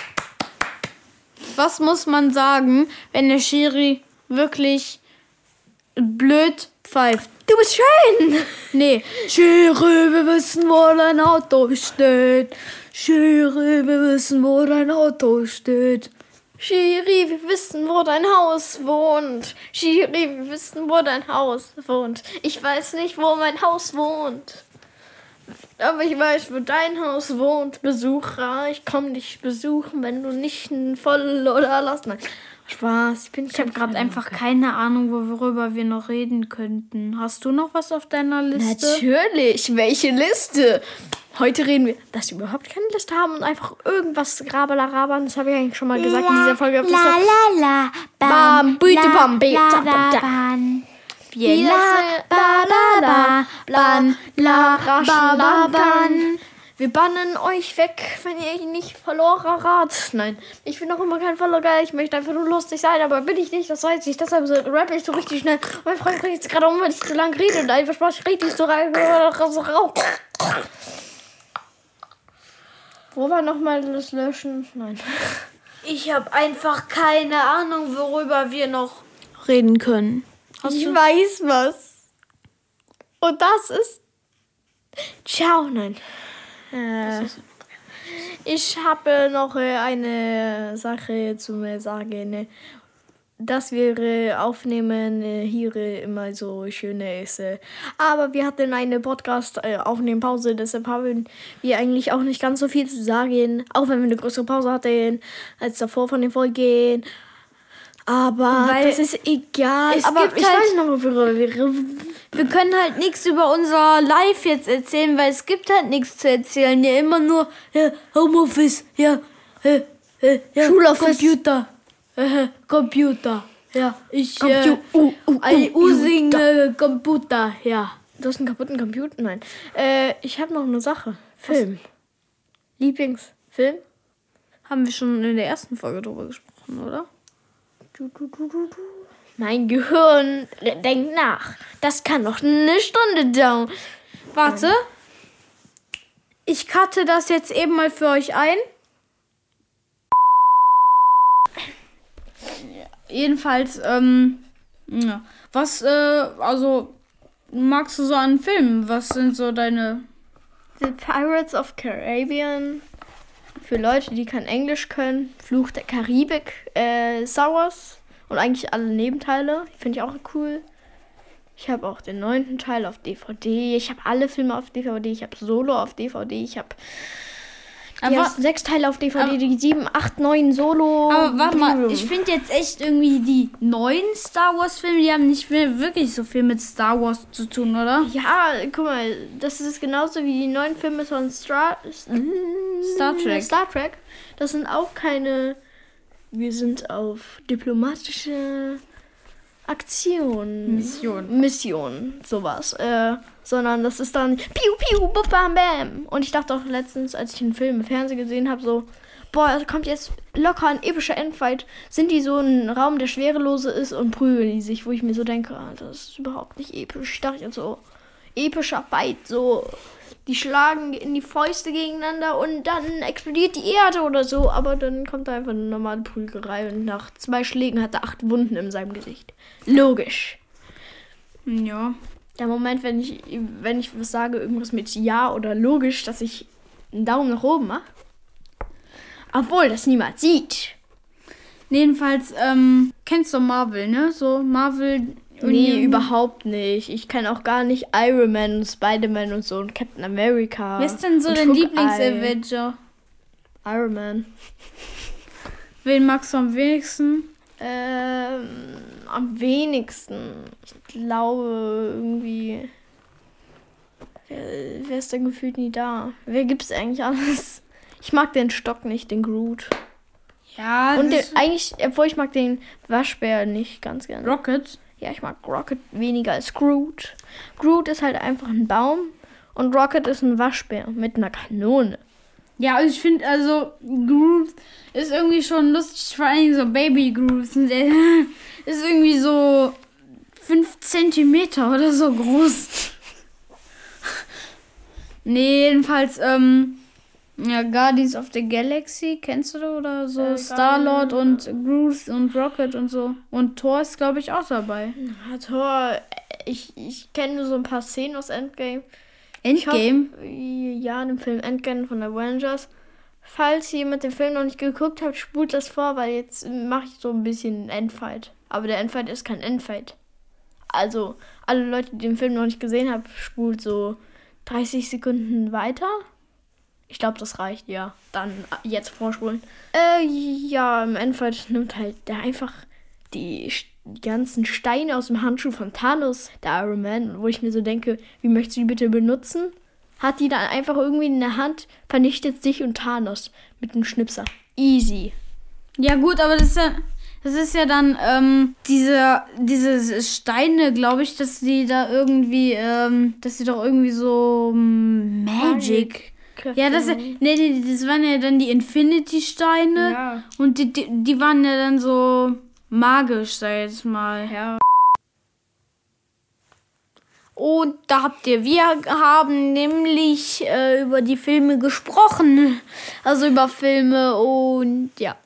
Was muss man sagen, wenn der Schiri wirklich blöd pfeift? Du bist schön! Nee, Schiri, wir wissen, wo dein Auto steht. Schiri, wir wissen, wo dein Auto steht. Schiri, wir wissen, wo dein Haus wohnt. Schiri, wir wissen, wo dein Haus wohnt. Ich weiß nicht, wo mein Haus wohnt. Aber ich weiß, wo dein Haus wohnt. Besucher, ich komme dich besuchen, wenn du nicht ein voll oder lass. Nein, Spaß. Ich bin ich habe gerade einfach keine Ahnung, worüber wir noch reden könnten. Hast du noch was auf deiner Liste? Natürlich. Welche Liste? Heute reden wir, dass wir überhaupt keine Liste haben und einfach irgendwas grabala rabern. Das habe ich eigentlich schon mal gesagt in dieser Folge. Das war- la, Bam, Büte, bam, be- la, zap, la, da. ban. Wir Wir lassen- ba, ba, ba, ban, la, ba, ba, ban. Wir bannen euch weg, wenn ihr nicht verloren rat. Nein, ich bin auch immer kein Verlorer. Ich möchte einfach nur lustig sein, aber bin ich nicht. Das weiß ich. Deshalb rappe ich so richtig schnell. Mein Freund bringt jetzt gerade um, wenn ich zu lang rede und einfach Spaß richtig so rein. Wo war nochmal das Löschen? Nein. Ich habe einfach keine Ahnung, worüber wir noch reden können. Hast ich du? weiß was. Und das ist. Ciao, nein. Äh, ich habe noch äh, eine Sache zu sagen. äh, Dass wir aufnehmen hier immer so schöne ist. Aber wir hatten eine Podcast äh, aufnehmen Pause, deshalb haben wir eigentlich auch nicht ganz so viel zu sagen. Auch wenn wir eine größere Pause hatten als davor von den Folgen. Aber Weil das ist egal. es aber gibt ich halt- weiß noch, worüber wir Wir können halt nichts über unser Live jetzt erzählen, weil es gibt halt nichts zu erzählen. Ja, immer nur Ja, Homeoffice. Ja, äh, äh, ja. Schuloffice. Computer. Äh, Computer. Ja, ich. Äh, Compu- uh, uh, uh, using äh, Computer. Ja. Du hast einen kaputten Computer? Nein. Äh, ich habe noch eine Sache. Film. Lieblingsfilm? haben wir schon in der ersten Folge drüber gesprochen, oder? Du, du, du. Mein Gehirn denkt nach. Das kann noch eine Stunde dauern. Warte. Ich cutte das jetzt eben mal für euch ein. Jedenfalls, ähm, ja. Was, äh, also, magst du so an Filmen? Was sind so deine. The Pirates of Caribbean. Für Leute, die kein Englisch können. Fluch der Karibik. Äh, Star. Und eigentlich alle Nebenteile. Finde ich auch cool. Ich habe auch den neunten Teil auf DVD. Ich habe alle Filme auf DVD. Ich habe Solo auf DVD. Ich habe die Aber, ersten sechs Teile auf DVD. aber- die sieben, acht, neun Solo. aber warte mal, ich finde jetzt echt irgendwie die neuen Star Wars Filme, die haben nicht mehr wirklich so viel mit Star Wars zu tun, oder? Ja, guck mal, das ist genauso wie die neuen Filme von Star, Star Trek. Star Trek. Das sind auch keine. Wir sind auf diplomatische Aktionen. Mission. Mission, sowas. Äh, sondern das ist dann Piu Piu Bam Bam. Und ich dachte auch letztens, als ich einen Film im Fernsehen gesehen habe, so, boah, da kommt jetzt locker ein epischer Endfight. Sind die so ein Raum, der schwerelose ist und prügeln die sich, wo ich mir so denke, ah, das ist überhaupt nicht episch. Ich dachte jetzt so, epischer Fight, so. Die schlagen in die Fäuste gegeneinander und dann explodiert die Erde oder so. Aber dann kommt da einfach eine normale Prügelei und nach zwei Schlägen hat er acht Wunden in seinem Gesicht. Logisch. Ja. Der Moment, wenn ich, wenn ich was sage, irgendwas mit Ja oder logisch, dass ich einen Daumen nach oben mache. Obwohl das niemand sieht. Jedenfalls, ähm, kennst du Marvel, ne? So Marvel. Nee, überhaupt nicht. Ich kenne auch gar nicht Iron Man und Spider-Man und so und Captain America. Wer ist denn so dein. Lieblings-Avenger? Iron Man. Wen magst du am wenigsten? Ähm, am wenigsten. Ich glaube irgendwie. Wer, wer ist denn gefühlt nie da? Wer gibt's eigentlich alles? Ich mag den Stock nicht, den Groot. Ja, Und den, eigentlich, obwohl ich mag den Waschbär nicht ganz gerne. Rocket. Ja, ich mag Rocket weniger als Groot. Groot ist halt einfach ein Baum und Rocket ist ein Waschbär mit einer Kanone. Ja, also ich finde, also, Groot ist irgendwie schon lustig, vor allem so Baby Groot. Und Der ist irgendwie so 5 Zentimeter oder so groß. nee, jedenfalls, ähm, ja, Guardians of the Galaxy, kennst du da oder so? Äh, Star-Lord und Groot und Rocket und so. Und Thor ist, glaube ich, auch dabei. Ja, Thor, ich, ich kenne nur so ein paar Szenen aus Endgame. Endgame? Hoffe, ja, in dem Film Endgame von Avengers. Falls jemand den Film noch nicht geguckt hat, spult das vor, weil jetzt mache ich so ein bisschen Endfight. Aber der Endfight ist kein Endfight. Also, alle Leute, die den Film noch nicht gesehen haben, spult so 30 Sekunden weiter. Ich glaube, das reicht, ja. Dann äh, jetzt vorspulen. Äh, ja, im Endfight nimmt halt der einfach die, die ganzen Steine aus dem Handschuh von Thanos, der Iron Man, wo ich mir so denke, wie möchtest du die bitte benutzen? Hat die dann einfach irgendwie in der Hand, vernichtet sich und Thanos mit einem Schnipser. Easy. Ja gut, aber das ist ja, das ist ja dann ähm, diese, diese Steine, glaube ich, dass die da irgendwie, ähm, dass die doch irgendwie so mm, Magic. Ja, das, nee, nee, das waren ja dann die Infinity-Steine Ja. und die, die, die waren ja dann so magisch, ich jetzt mal. Ja. Und da habt ihr, wir haben nämlich äh, über die Filme gesprochen. Also über Filme und ja.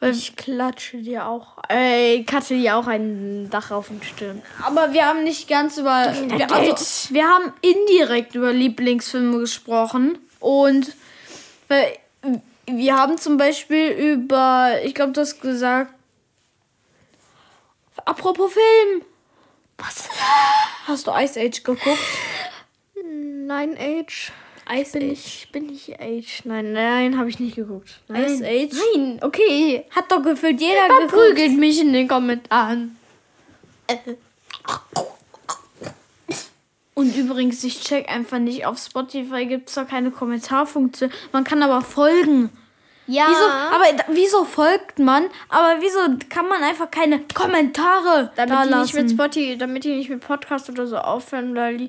Ich klatsche dir auch. Äh, ich hatte dir auch ein Dach auf den Stirn. Aber wir haben nicht ganz über. Wir, also, wir haben indirekt über Lieblingsfilme gesprochen. Und weil, wir haben zum Beispiel über. Ich glaube, du hast gesagt. Apropos Film. Was? Hast du Ice Age geguckt? Nein, Age. Ice Bin Age. ich, bin ich Age? Nein, nein, habe ich nicht geguckt. Nein. Ice Age? Nein, okay. Hat doch gefühlt jeder geguckt. Verprügelt mich in den Kommentaren. Und übrigens, ich check einfach nicht. Auf Spotify gibt es da keine Kommentarfunktion. Man kann aber folgen. Ja. Wieso, aber da- wieso folgt man? Aber wieso kann man einfach keine Kommentare da damit die nicht mit lassen? Spotify, damit die nicht mit Podcast oder so aufhören, weil die.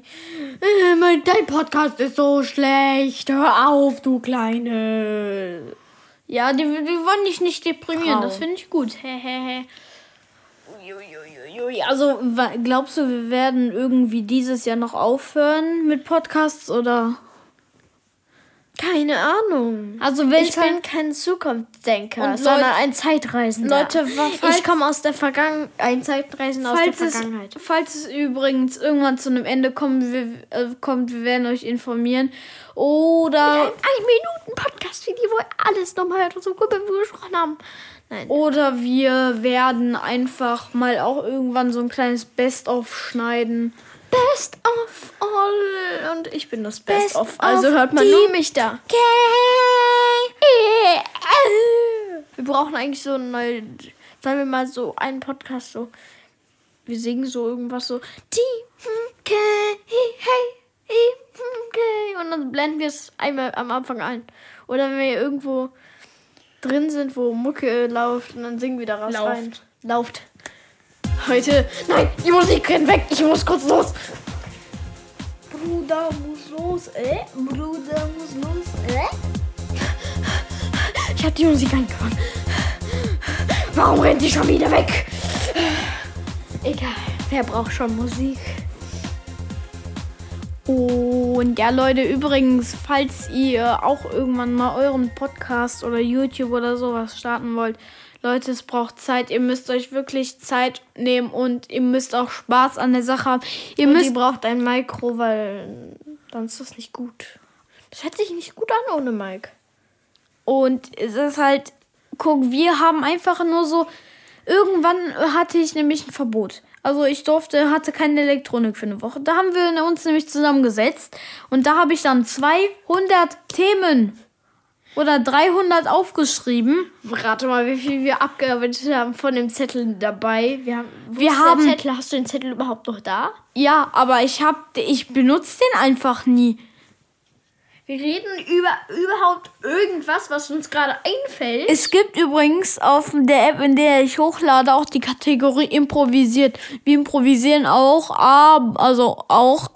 Äh, mein, dein Podcast ist so schlecht. Hör auf, du kleine. Ja, die, die wollen dich nicht deprimieren. Frau. Das finde ich gut. Also, glaubst du, wir werden irgendwie dieses Jahr noch aufhören mit Podcasts oder? Keine Ahnung. Also, wenn Ich bin kein Zukunftsdenker, sondern Leute- ein Zeitreisender. Leute, wa- falls- ich komme aus der Vergangenheit. Ein Zeitreisender aus der falls es, Vergangenheit. falls es übrigens irgendwann zu einem Ende kommen, wir, äh, kommt, wir werden euch informieren. Oder. Ein Minuten Podcast wie die, wo alles nochmal so gut gesprochen haben. Nein. Oder wir werden einfach mal auch irgendwann so ein kleines Best-of schneiden. Best of all. Und ich bin das Best, Best of. Also hört man die- nur mich da. Wir brauchen eigentlich so ein neues. Sagen wir mal so einen Podcast so. Wir singen so irgendwas so. TK, hey, hey, und dann blenden wir es einmal am Anfang ein. Oder wenn wir irgendwo drin sind, wo Mucke läuft und dann singen wir daraus Lauft. rein. Lauft. Heute. Nein, die Musik rennt weg. Ich muss kurz los. Bruder muss los, äh? Bruder muss los, äh? Ich habe die Musik angefangen. Warum rennt die schon wieder weg? Egal, wer braucht schon Musik? Und ja, Leute, übrigens, falls ihr auch irgendwann mal euren Podcast oder YouTube oder sowas starten wollt, Leute, es braucht Zeit. Ihr müsst euch wirklich Zeit nehmen und ihr müsst auch Spaß an der Sache haben. Ihr Und die müsst braucht ein Mikro, weil dann ist das nicht gut. Das hört sich nicht gut an ohne Mic. Und es ist halt, guck, wir haben einfach nur so, irgendwann hatte ich nämlich ein Verbot. Also ich durfte, hatte keine Elektronik für eine Woche. Da haben wir uns nämlich zusammengesetzt und da habe ich dann 200 Themen oder 300 aufgeschrieben. Rate mal, wie viel wir abgearbeitet haben von dem Zettel dabei. Wir haben, Wir haben- Zettel, hast du den Zettel überhaupt noch da? Ja, aber ich hab, ich benutze den einfach nie. Wir reden über überhaupt irgendwas, was uns gerade einfällt. Es gibt übrigens auf der App, in der ich hochlade, auch die Kategorie improvisiert. Wir improvisieren auch, also auch,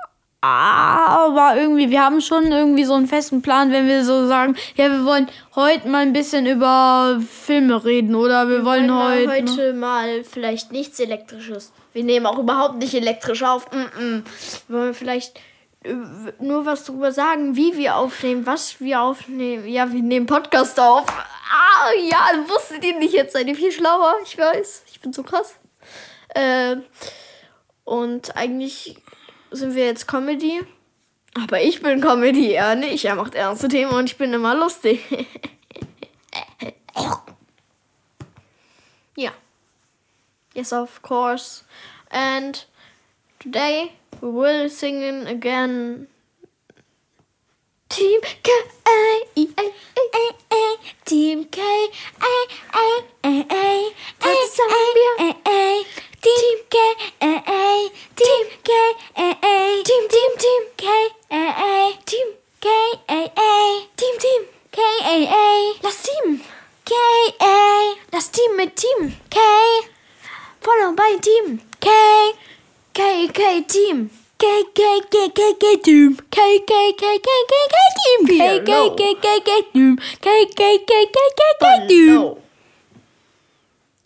aber irgendwie, wir haben schon irgendwie so einen festen Plan, wenn wir so sagen, ja, wir wollen heute mal ein bisschen über Filme reden oder wir, wollen Wollen wir heute. heute mal vielleicht nichts Elektrisches. Wir nehmen auch überhaupt nicht elektrisch auf. Mm -mm. Wollen wir vielleicht äh, nur was darüber sagen, wie wir aufnehmen, was wir aufnehmen. Ja, wir nehmen Podcast auf. Ah, ja, wusstet ihr nicht. Jetzt seid ihr viel schlauer. Ich weiß. Ich bin so krass. Äh, und eigentlich sind wir jetzt Comedy. Aber ich bin Comedy, er nicht. Er macht ernste Themen und ich bin immer lustig. ja. Yes, of course. And today we will singing again. Team K A E A A A Team K A A A A Das sagen wir. Team K A A Team K A A Team Team Team K A A Team K A A Team Team K A A Das Team K A Das Team mit Team K Follow by Team K K K Team K K K K K Team K K K K K K Team K K K K K Team K K K K K K Team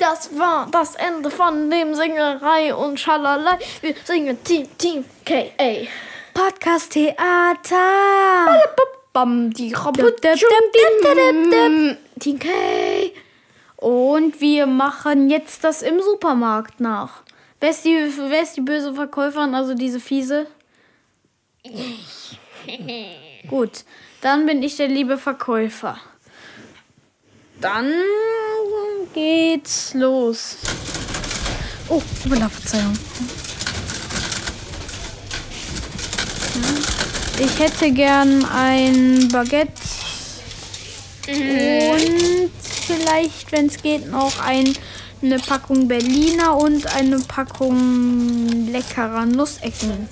Das war das Ende von dem Singerei und Schalalei. Wir singen Team, Team, K.A. Podcast Theater. Bam, die Team K. Und wir machen jetzt das im Supermarkt nach. Wer ist die, wer ist die böse Verkäuferin, also diese fiese? Gut, dann bin ich der liebe Verkäufer. Dann geht's los. Oh, Wunder, Verzeihung. Ich hätte gern ein Baguette und vielleicht, wenn es geht, noch ein, eine Packung Berliner und eine Packung leckerer Nussecken.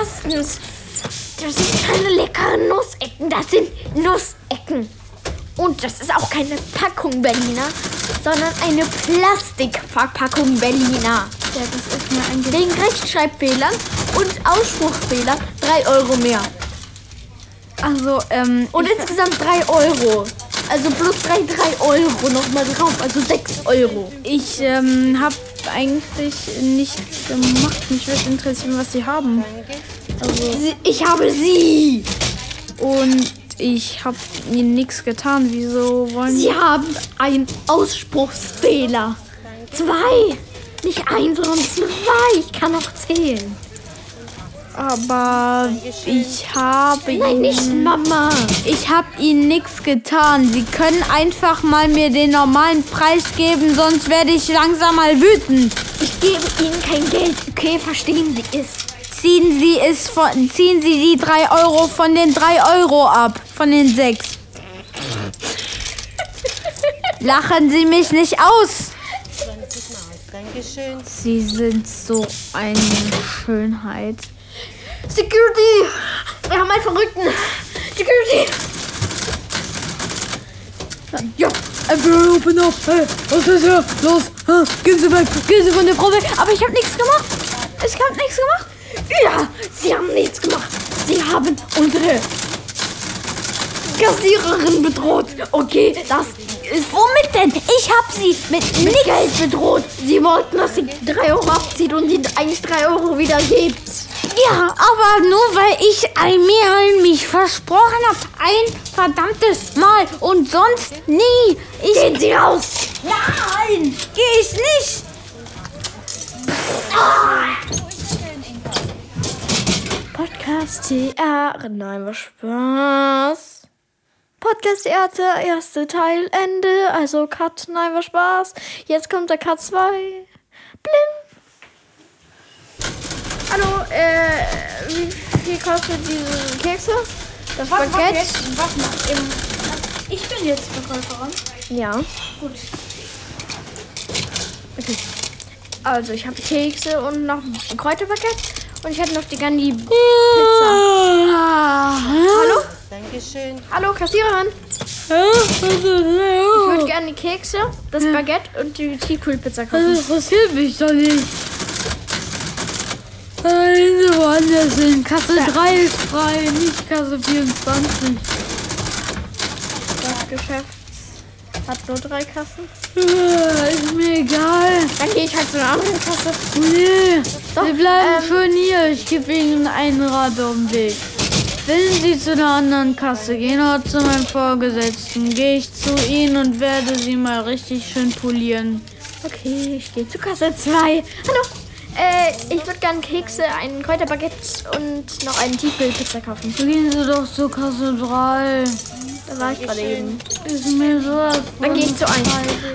Erstens, das sind keine leckeren Nussecken, das sind Nussecken. Und das ist auch keine Packung Berliner, sondern eine Plastikverpackung Berliner. Ja, das ist mir ein Wegen Rechtschreibfehlern und Ausspruchfehlern 3 Euro mehr. Also, ähm, Und insgesamt 3 Euro. Also plus 3, 3 Euro nochmal drauf, also 6 Euro. ich ähm, habe eigentlich nichts gemacht. Mich würde interessieren, was sie haben. Also, Ich habe sie. und ich habe ihnen nichts getan. Wieso wollen Sie haben einen Ausspruchsfehler. Zwei. Nicht ein, sondern zwei. Ich kann noch zählen. Aber ich habe Nein, nicht ihnen, Mama. ich habe ihnen nichts getan. Sie können einfach mal mir den normalen Preis geben, sonst werde ich langsam mal wütend. Ich gebe Ihnen kein Geld. Okay, verstehen Sie es. Ziehen Sie es von, ziehen Sie die 3 Euro von den 3 Euro ab. Von den 6. Lachen Sie mich nicht aus. Dankeschön. Sie sind so eine Schönheit. Security! Wir haben einen Verrückten! Security! Ja, einfach open up. Hey, was ist hier? Los, gehen Sie weg, gehen Sie von der Frau weg. Aber ich habe nichts gemacht. Ich habe nichts gemacht. Ja, Sie haben nichts gemacht. Sie haben unsere Kassiererin bedroht. Okay, das ist Womit denn? Ich hab sie mit mit nichts. Geld bedroht. Sie wollten, dass sie 3 Euro abzieht und ihnen eigentlich 3 Euro wieder gibt. Ja, aber nur weil ich ein mir an mich versprochen habe. Ein verdammtes Mal und sonst nie. Ich Gehen Sie raus! Nein, geh ich nicht. Podcast TR. Nein, was Spaß. Podcast Theater, erste Teil, Ende. Also Cut, nein, was Spaß. Jetzt kommt der Cut 2. Blim. Hallo, äh, wie viel kostet diese Kekse? Das Baguette? Was noch? Im, ich bin jetzt Verkäuferin. Ja. Gut. Okay. Also, ich habe Kekse und noch ein Kräuterbaguette. Und ich hätte noch die Gandhi Pizza. Hallo? Dankeschön. Hallo, Kassiererin. Ich würde gerne die Kekse, das Baguette und die Tiefkühlpizza Das kaufen. interessiert mich doch nicht. Also woanders hin. Kasse 3 ist frei, nicht Kasse 24. Das Geschäft hat nur drei Kassen. Äh, Ist mir egal. Dann gehe ich halt zu einer anderen Kasse. Nee, Doch, wir bleiben ähm, schön hier. Ich gebe Ihnen einen Rat auf den Weg. Wenn Sie zu einer anderen Kasse gehen oder zu meinem Vorgesetzten, gehe ich zu Ihnen und werde Sie mal richtig schön polieren. Okay, ich gehe zu Kasse 2. Hallo. Äh, ich würde gerne Kekse, ein Kräuterbaguette und noch eine Tiefkühlpizza kaufen. Gehen Sie doch zur Kasse 3. Da war ich gerade eben. Ist mir so. Dann gehe ich zu 1.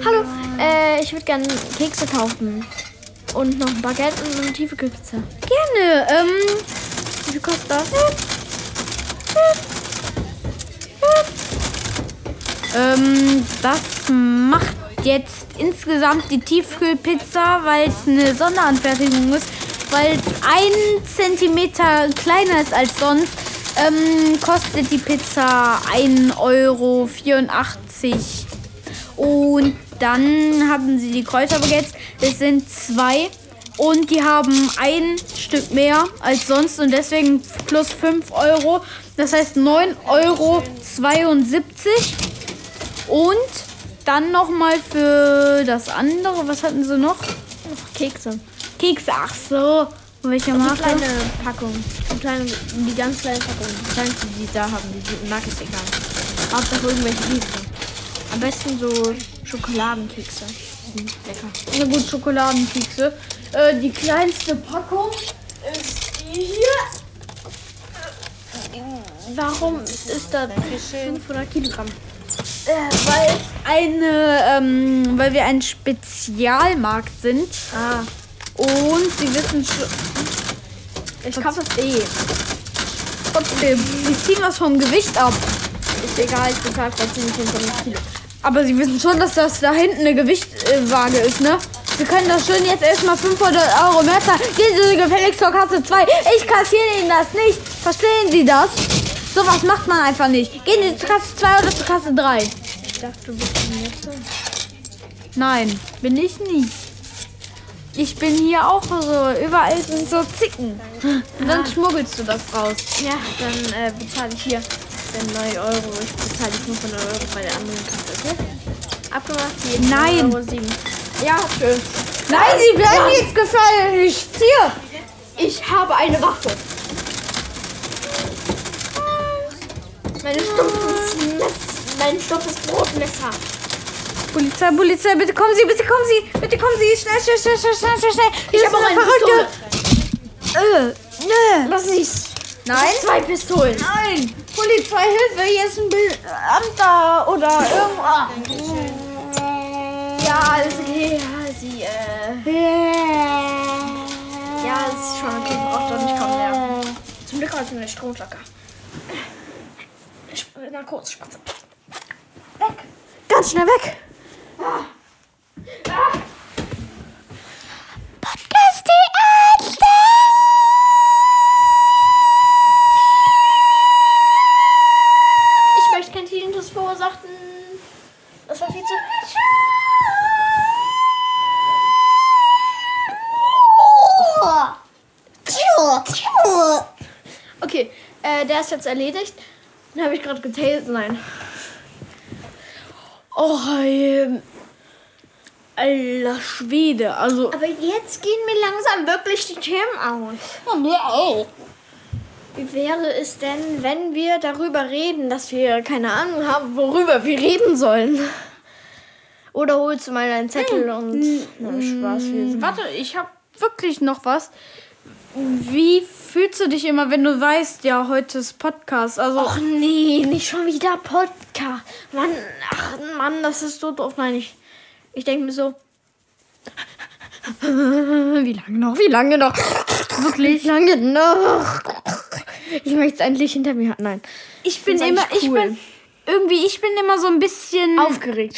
Hallo. Äh, ich würde gerne Kekse kaufen. Und noch ein Baguette und eine Tiefkühlpizza. Gerne. Ähm, Wie viel kostet das? ähm, das macht jetzt insgesamt die Tiefkühlpizza, weil es eine Sonderanfertigung ist, weil es ein Zentimeter kleiner ist als sonst, ähm, kostet die Pizza 1,84 Euro. Und dann haben sie die Kräuterbaguettes. Das sind zwei. Und die haben ein Stück mehr als sonst und deswegen plus 5 Euro. Das heißt 9,72 Euro. Und dann nochmal für das andere. Was hatten sie noch? Kekse. Kekse. Ach so. Welche Eine Marke? kleine Packung. Die, kleine, die ganz kleine Packung. Die kleinste, die sie da haben. Die mag ist egal. Hauptsache irgendwelche Kekse. Am besten so Schokoladenkekse. Die sind lecker. Na gut, Schokoladenkekse. Äh, die kleinste Packung ist die hier. Warum ist da 500 Kilogramm? Äh, weil es eine, ähm, weil wir ein Spezialmarkt sind. Ah, Und sie wissen schon. Ich kaufe das eh. Trotzdem, sie ziehen was vom Gewicht ab. Ist egal, ich bezahle trotzdem nicht 500 Kilo. Aber sie wissen schon, dass das da hinten eine Gewichtwaage ist, ne? Wir können das schön jetzt erstmal 500 Euro mehr zahlen. Gehen Sie gefälligst zur Kasse 2. Ich kassiere Ihnen das nicht. Verstehen Sie das? Sowas macht man einfach nicht. Gehen Sie zur Kasse 2 oder zur Kasse 3. Ich dachte, du bist ein Nette. Nein, bin ich nicht. Ich bin hier auch so, überall sind so Zicken. Und dann schmuggelst du das raus. Ja, dann äh, bezahle ich hier den 9 Euro. Ich bezahle die 500 Euro bei der anderen Kasse, okay? Abgemacht, jeden Nein. Euro 7. Ja, schön. Nein, Sie bleiben jetzt gefälligst hier. Ich habe eine Waffe. Meine stumpfes. Mein stumpfes Brotmesser. Polizei, Polizei, bitte kommen Sie, bitte kommen Sie, bitte kommen Sie, schnell, schnell, schnell, schnell, schnell, schnell, schnell. Hier Ich habe auch eine eine Pistole. Äh, nö. Lass ich's. Nein. Zwei Pistolen. Nein. Polizei, Hilfe, hier ist ein Beamter oder irgendwas. Ja, alles okay. Ja, sie, äh. Ja, es ist schon okay. Braucht doch nicht kommen. quasi eine Stromschlacker. Na kurz, Spatze. Weg! Ganz schnell weg! Okay, äh, der ist jetzt erledigt. Den habe ich gerade geteilt. Nein. Oh, ähm, alter Schwede. Also, Aber jetzt gehen mir langsam wirklich die Themen aus. mir auch. Wie wäre es denn, wenn wir darüber reden, dass wir keine Ahnung haben, worüber wir reden sollen? Oder holst du mal deinen Zettel und na, Spaß. Wir warte, ich habe wirklich noch was. Wie fühlst du dich immer, wenn du weißt, ja, heute ist Podcast? Also, Och nee, nicht schon wieder Podcast. Mann, ach Mann, das ist so doof. Nein, ich, ich denke mir so. Wie lange noch? Wie lange noch? Wirklich Wie lange noch? Ich möchte es endlich hinter mir haben. Nein. ich bin immer, eigentlich ich cool. bin irgendwie, ich bin immer so ein bisschen Aufgeregt.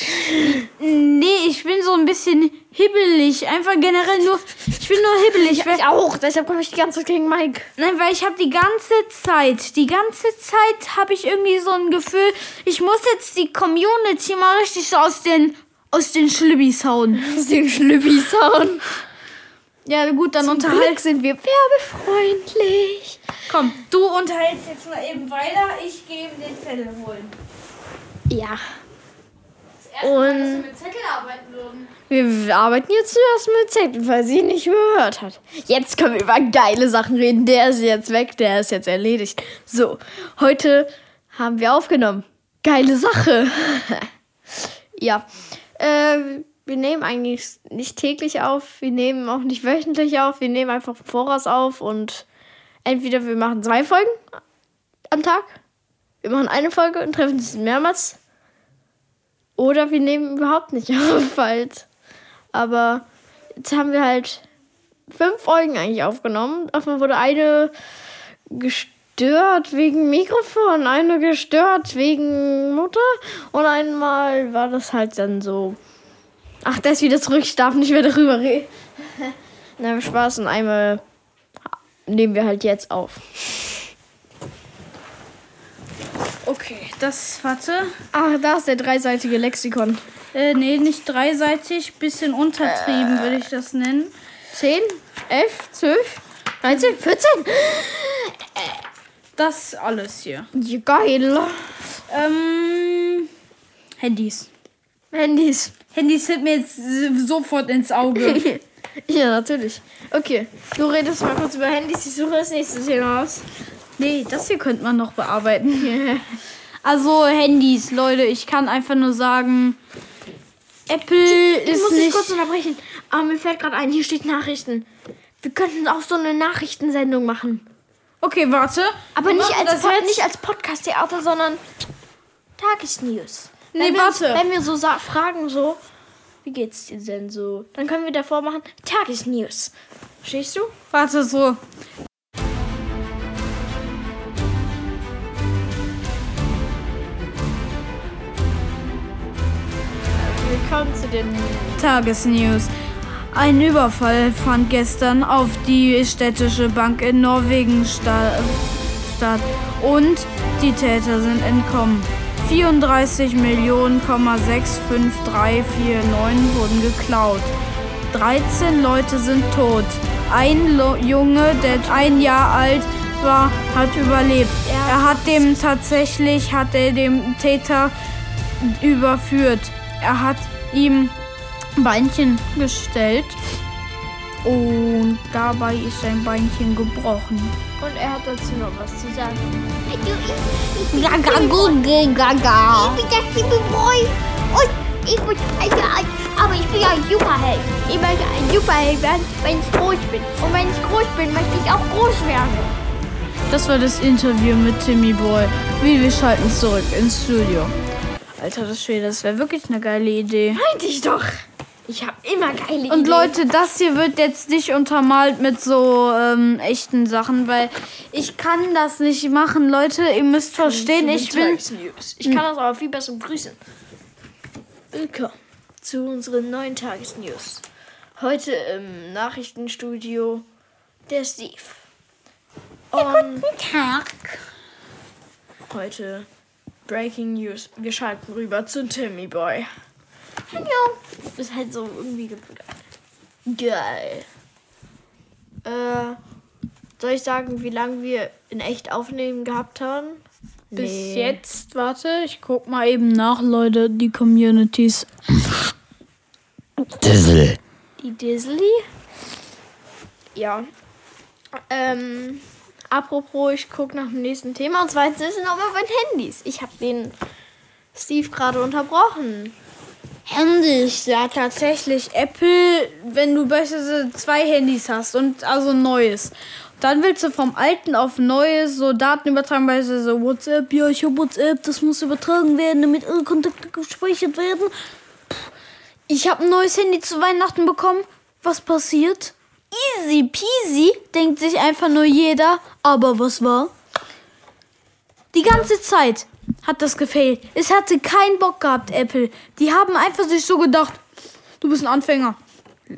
Nee, ich bin so ein bisschen hibbelig. Einfach generell nur. Ich bin nur hibbelig. weil, Ich auch. Deshalb komme ich die ganze Zeit gegen Mike. nein, weil ich habe die ganze Zeit, die ganze Zeit habe ich irgendwie so ein Gefühl, ich muss jetzt die Community mal richtig so aus den aus den Schlübbis hauen. Aus den Schlüppis hauen. Ja, gut, dann Zum unterhalt. Glück sind wir werbefreundlich. Komm, du unterhältst jetzt mal eben weiter. Ich gehe den Zettel holen. Ja. Erst mal, dass wir Und wir arbeiten jetzt zuerst mit Zettel, weil sie nicht gehört hat. Jetzt können wir über geile Sachen reden. Der ist jetzt weg, der ist jetzt erledigt. So, heute haben wir aufgenommen. Geile Sache. ja. Äh, wir nehmen eigentlich nicht täglich auf, wir nehmen auch nicht wöchentlich auf, wir nehmen einfach im voraus auf und entweder wir machen zwei Folgen am Tag, wir machen eine Folge und treffen uns mehrmals oder wir nehmen überhaupt nicht auf halt. Aber jetzt haben wir halt fünf Folgen eigentlich aufgenommen. Davon wurde eine gestört wegen Mikrofon, eine gestört wegen Mutter und einmal war das halt dann so. Ach, ist wieder zurück, ich darf nicht mehr darüber reden. Na, Spaß und einmal nehmen wir halt jetzt auf. Okay, das, warte. Ach, da ist der dreiseitige Lexikon. Äh, nee, nicht dreiseitig, bisschen untertrieben, würde ich das nennen. 10, 11, 12, 13, 14. Das alles hier. Ja, geil. Ähm, Handys. Handys. Handys sind mir jetzt äh, sofort ins Auge. ja, natürlich. Okay, du redest mal kurz über Handys. Ich suche das nächste Thema aus. nee, das hier könnte man noch bearbeiten. Also Handys, Leute, ich kann einfach nur sagen, Apple Ich ist muss nicht... kurz unterbrechen. Aber mir fällt gerade ein, hier steht Nachrichten. Wir könnten auch so eine Nachrichtensendung machen. Okay, warte. Aber nicht als, Pod nicht als Podcast-Theater, sondern Tagesnews. Nee, wenn wir warte. Wenn wir so fragen, so, wie geht's dir denn so? Dann können wir davor machen, Tagesnews. Verstehst du? Warte, so. Willkommen zu den Tagesnews. Ein Überfall fand gestern auf die städtische Bank in Norwegen sta statt und die Täter sind entkommen. 34 Millionen, 65349 wurden geklaut. 13 Leute sind tot. Ein Lo Junge, der ein Jahr alt war, hat überlebt. Er hat dem tatsächlich, hat er dem Täter überführt. Er hat ihm Beinchen gestellt und dabei ist sein Beinchen gebrochen. Und er hat dazu noch was zu sagen. Gaga, Gaga, Gaga. Ich bin der Timmy Boy. Und ich bin, also, aber ich bin ein Superheld. Ich möchte ein Superheld werden, wenn ich groß bin. Und wenn ich groß bin, möchte ich auch groß werden. Das war das Interview mit Timmy Boy. Wie wir schalten zurück ins Studio. Alter, das Schwede, das wäre wirklich eine geile Idee. Meinte ich doch. Ich habe immer geile Und Ideen. Leute, das hier wird jetzt nicht untermalt mit so ähm, echten Sachen, weil ich kann das nicht machen, Leute. Ihr müsst verstehen, ich bin. Tagesnews. Ich kann das aber viel besser begrüßen. Willkommen zu unseren neuen Tagesnews. Heute im Nachrichtenstudio der Steve. Und Tag. heute Breaking News. Wir schalten rüber zu Timmy Boy. Hallo. Ist halt so irgendwie ge- geil. Äh, soll ich sagen, wie lange wir in echt aufnehmen gehabt haben? Bis Nee. jetzt, warte, ich guck mal eben nach, Leute, die Communities. Dizzle. Die Disney? Ja. Ähm, apropos, ich gucke nach dem nächsten Thema und zwar ist es nochmal bei den Handys. Ich habe den Steve gerade unterbrochen. Handys, ja, tatsächlich. Apple, wenn du beispielsweise zwei Handys hast und also ein neues. Dann willst du vom alten auf neues so Daten übertragen, beispielsweise WhatsApp. Ja, ich habe WhatsApp, das muss übertragen werden, damit ihre Kontakte gespeichert werden. Ich habe ein neues Handy zu Weihnachten bekommen. Was passiert? Easy peasy, denkt sich einfach nur jeder. Aber was war? Die ganze Zeit hat das gefehlt. Es hatte keinen Bock gehabt, Apple. Die haben einfach sich so gedacht, du bist ein Anfänger.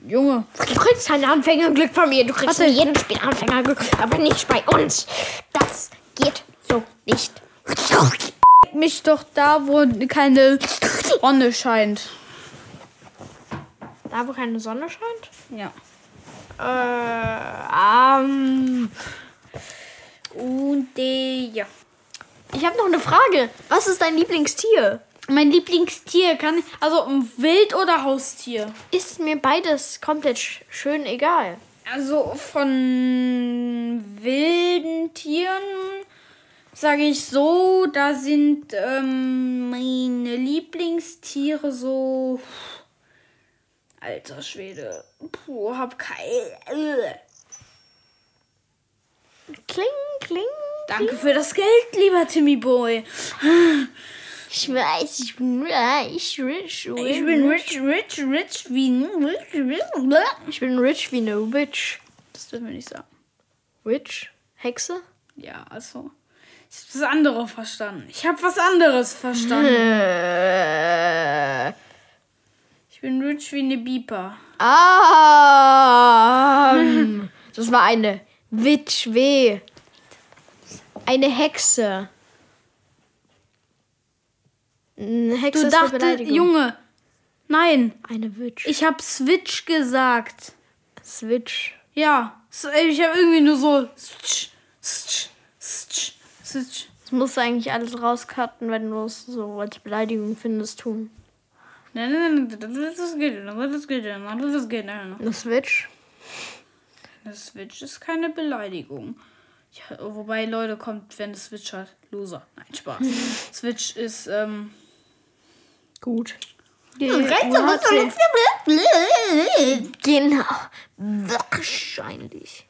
Junge, Du kriegst kein Anfängerglück von mir. Du kriegst in jedem Spiel Anfängerglück, aber nicht bei uns. Das geht so nicht. mich doch da, wo keine Sonne scheint. Da, wo keine Sonne scheint? Ja. Äh, ähm. Und äh, ja. Ich habe noch eine Frage. Was ist dein Lieblingstier? Mein Lieblingstier kann ich, also ein Wild oder Haustier? Ist mir beides komplett sch schön egal. Also von wilden Tieren sage ich so, da sind ähm, meine Lieblingstiere so. Alter Schwede. Puh, hab kein. Kling, kling. Danke für das Geld, lieber Timmy Boy. Ich weiß, ich bin reich, rich, Ich bin rich, rich, rich wie rich, rich. Ich bin rich wie eine Witch. Das dürfen wir nicht sagen. Witch? Hexe? Ja, also. Ich hab das andere verstanden. Ich habe was anderes verstanden. Ich bin rich wie eine Biper. Ah. Das war eine Witch weh. Eine Hexe. Eine Hexe Du dachtest. Junge. Nein, Eine Witch. ich hab Switch gesagt. Switch. Ja, ich habe irgendwie nur so. Switch, Switch, Switch, Switch. Das musst du eigentlich alles rauscutten, wenn du es so als Beleidigung findest, tun. Eine Switch? Das Switch ist keine Beleidigung. Ja, wobei, Leute, kommt, wenn es Switch hat. Loser. Nein, Spaß. Switch ist, ähm. Gut. Genau. Wahrscheinlich.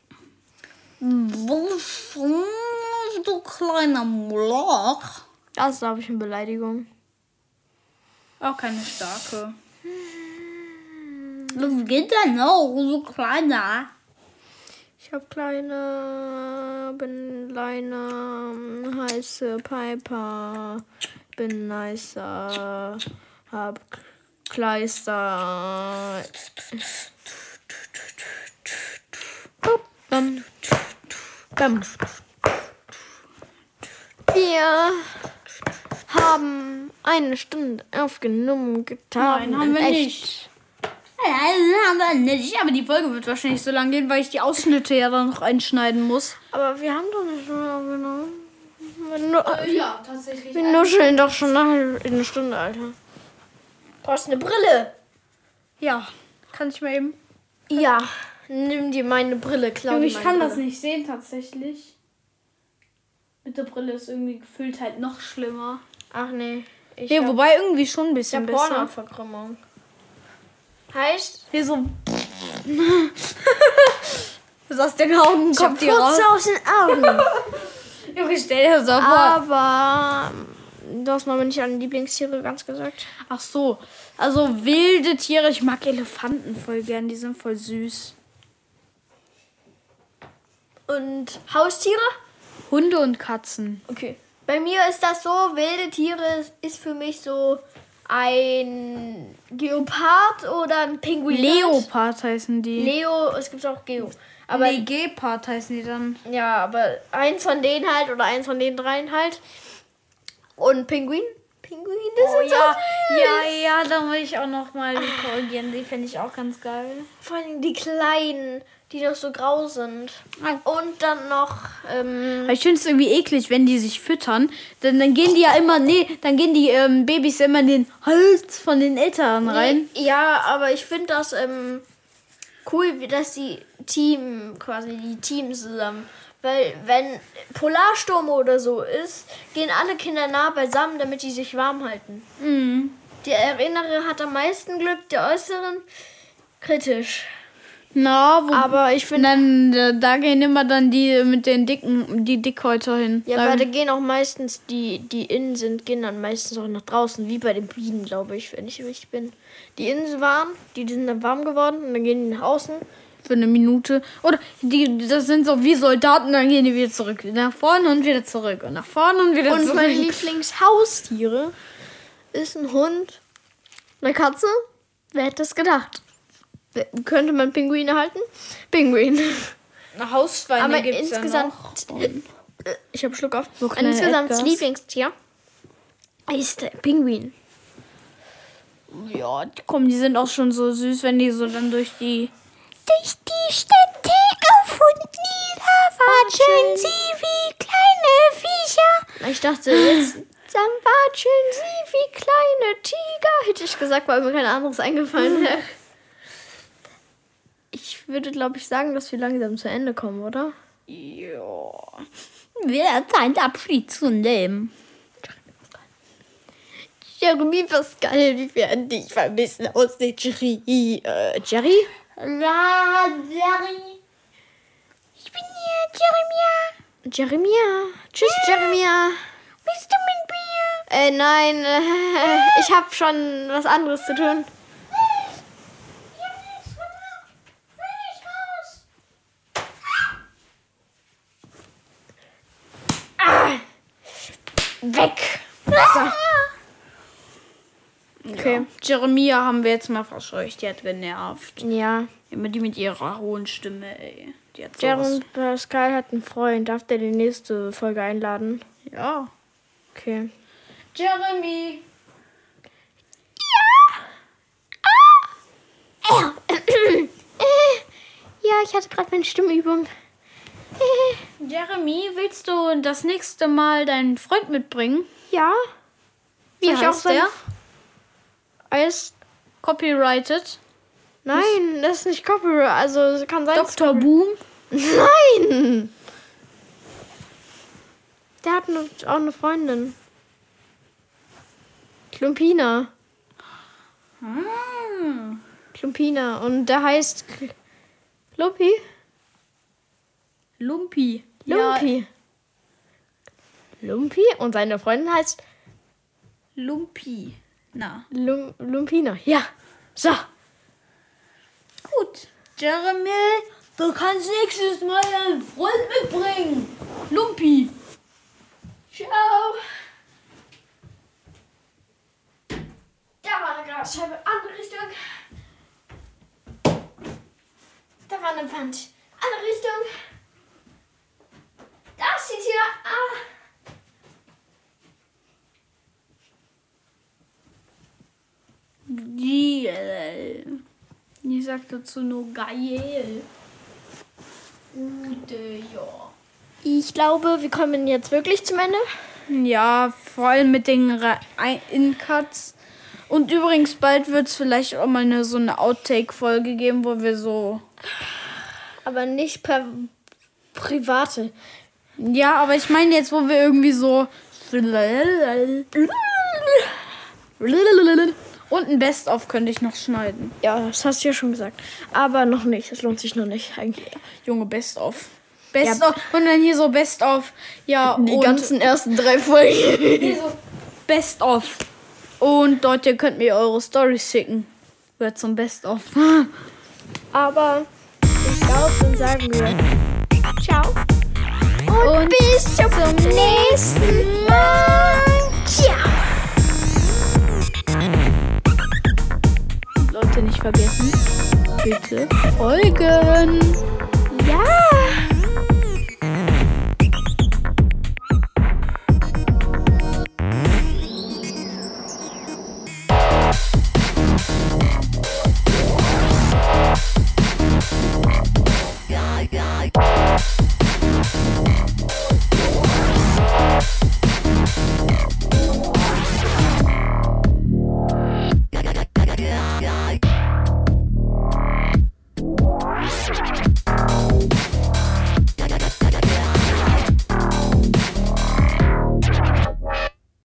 Du kleiner Moloch. Das ist, glaube ich, eine Beleidigung. Auch keine starke. Was geht denn auch, so kleiner? Ich hab kleine, bin kleiner, heiße Piper, bin nicer, hab Kleister. Bam. Bam. Wir haben eine Stunde aufgenommen getan. Nein, haben wir Echt. nicht. Nein, haben wir nicht. Aber die Folge wird wahrscheinlich so lang gehen, weil ich die Ausschnitte ja dann noch einschneiden muss. Aber wir haben doch eine Stunde aufgenommen. Wir, nu Ja, tatsächlich. wir nuscheln doch schon eine Stunde, Alter. Du brauchst eine Brille. Ja, kann ich mal eben. Ja, nimm dir meine Brille. Junge, ich kann das nicht sehen, tatsächlich. Mit der Brille ist irgendwie gefühlt halt noch schlimmer. Ach nee. Ich Nee, wobei irgendwie schon ein ich bisschen hab besser. Pornoverkrümmung. Heißt, Hier so. Was aus den Augen kommt hier raus. Aus den Augen. Junge, stell dir das mal vor. Aber du hast noch nicht an Lieblingstiere ganz gesagt. Ach so. Also wilde Tiere. Ich mag Elefanten voll gern. Die sind voll süß. Und Haustiere? Hunde und Katzen. Okay. Bei mir ist das so, wilde Tiere ist für mich so ein Geopard oder ein Pinguin. Leopard heißen die. Leo, es gibt auch Geo. Aber nee, Gepard heißen die dann. ja, aber eins von denen halt oder eins von den dreien halt. Und Pinguin? Pinguin, das Oh sind ja, so ja, ja, da will ich auch noch mal die korrigieren. Die finde ich auch ganz geil. Vor allem die kleinen, die noch so grau sind. Und dann noch, ähm, Ich finde es irgendwie eklig, wenn die sich füttern. Denn dann gehen die ja immer, nee, dann gehen die ähm, Babys immer in den Hals von den Eltern rein. Nee, ja, aber ich finde das ähm, cool, wie dass die Team, quasi die Teams zusammen. Weil wenn Polarsturm oder so ist, gehen alle Kinder nah beisammen, damit die sich warm halten. Mhm. Der Innere hat am meisten Glück, der Äußeren kritisch. Na, wo, Aber ich finde, dann, da, gehen immer dann die mit den dicken, die Dickhäuter hin. ja, da, aber da gehen auch meistens die, die innen sind, gehen dann meistens auch nach draußen, wie bei den Bienen, glaube ich, wenn ich richtig bin. Die innen sind warm, die, die sind dann warm geworden und dann gehen die nach außen. für eine Minute. Oder die, das sind so wie Soldaten, dann gehen die wieder zurück. Nach vorne und wieder zurück. Und nach vorne und wieder Und zurück. meine Lieblingshaustiere ist ein Hund, eine Katze. Wer hätte es gedacht? Könnte man Pinguine halten? Pinguin. Hausschweine Aber gibt's insgesamt, ja noch. äh, ich habe Schluck auf. Ein kleine insgesamt Edgars. Lieblingstier ist der Pinguin. Ja, die- komm, die sind auch schon so süß, wenn die so dann durch die... Durch die Städte auf und nieder watscheln sie wie kleine Viecher. Ich dachte jetzt, dann watscheln sie wie kleine Tiger. Hätte ich gesagt, weil mir kein anderes eingefallen wäre. Ich würde, glaube ich, sagen, dass wir langsam zu Ende kommen, oder? Ja. Wird Zeit Abschied zu nehmen. Jeremy Pascal, wie werden dich vermissen aus der Jerry. Äh, Jerry? La, Jerry. Ich bin hier, Jeremia. Jeremia. Tschüss, Jeremia. Bist du mit mir? Äh, nein, äh, ich habe schon was anderes zu tun. Weg. Okay. Jeremia haben wir jetzt mal verscheucht. Die hat genervt. Ja. Immer die mit ihrer hohen Stimme, ey. Die hat. Jeremy Pascal hat einen Freund. Darf der die nächste Folge einladen? Ja. Okay. Jeremy. Ja, ich hatte gerade meine Stimmübung. Jeremy, willst du das nächste Mal deinen Freund mitbringen? Ja. Wie Soll ich auch heißt der? Alles. Copyrighted. Nein, das ist nicht Copyright. Also kann sein. Dr. Boom. Nein! Der hat ne- auch eine Freundin. Klumpina. Ah. Klumpina. Und der heißt K- Lumpi? Lumpi. Lumpi. Lumpi? Und seine Freundin heißt Ja, Lumpi. Na. Lum Lumpina. Ja. So. Gut. Jeremy, du kannst nächstes Mal deinen Freund mitbringen. Lumpi. Ciao. Da war eine Glasscheibe. Andere Richtung. Da war eine Wand. Andere Richtung. Da ist die Tür. Ah. Geil. Ich sag dazu nur geil. Gute, ja. Ich glaube, wir kommen jetzt wirklich zum Ende. Ja, vor allem mit den In-Cuts. Und übrigens, bald wird es vielleicht auch mal eine, so eine Outtake-Folge geben, wo wir so. Aber nicht per private. Ja, aber ich meine jetzt, wo wir irgendwie so. Und ein Best-of könnte ich noch schneiden. Ja, das hast du ja schon gesagt. Aber noch nicht. Das lohnt sich noch nicht eigentlich. Junge, Best-of. Best-of. Und dann hier so Best-of. Ja, Die und ganzen ersten drei Folgen. hier so Best of. Und dort ihr könnt mir eure Stories schicken. Wird zum Best of. Aber ich glaube, dann sagen wir Ciao. Und, Und bis zum, nächsten Mal. Ciao. Leute nicht vergessen. Bitte folgen. Ja.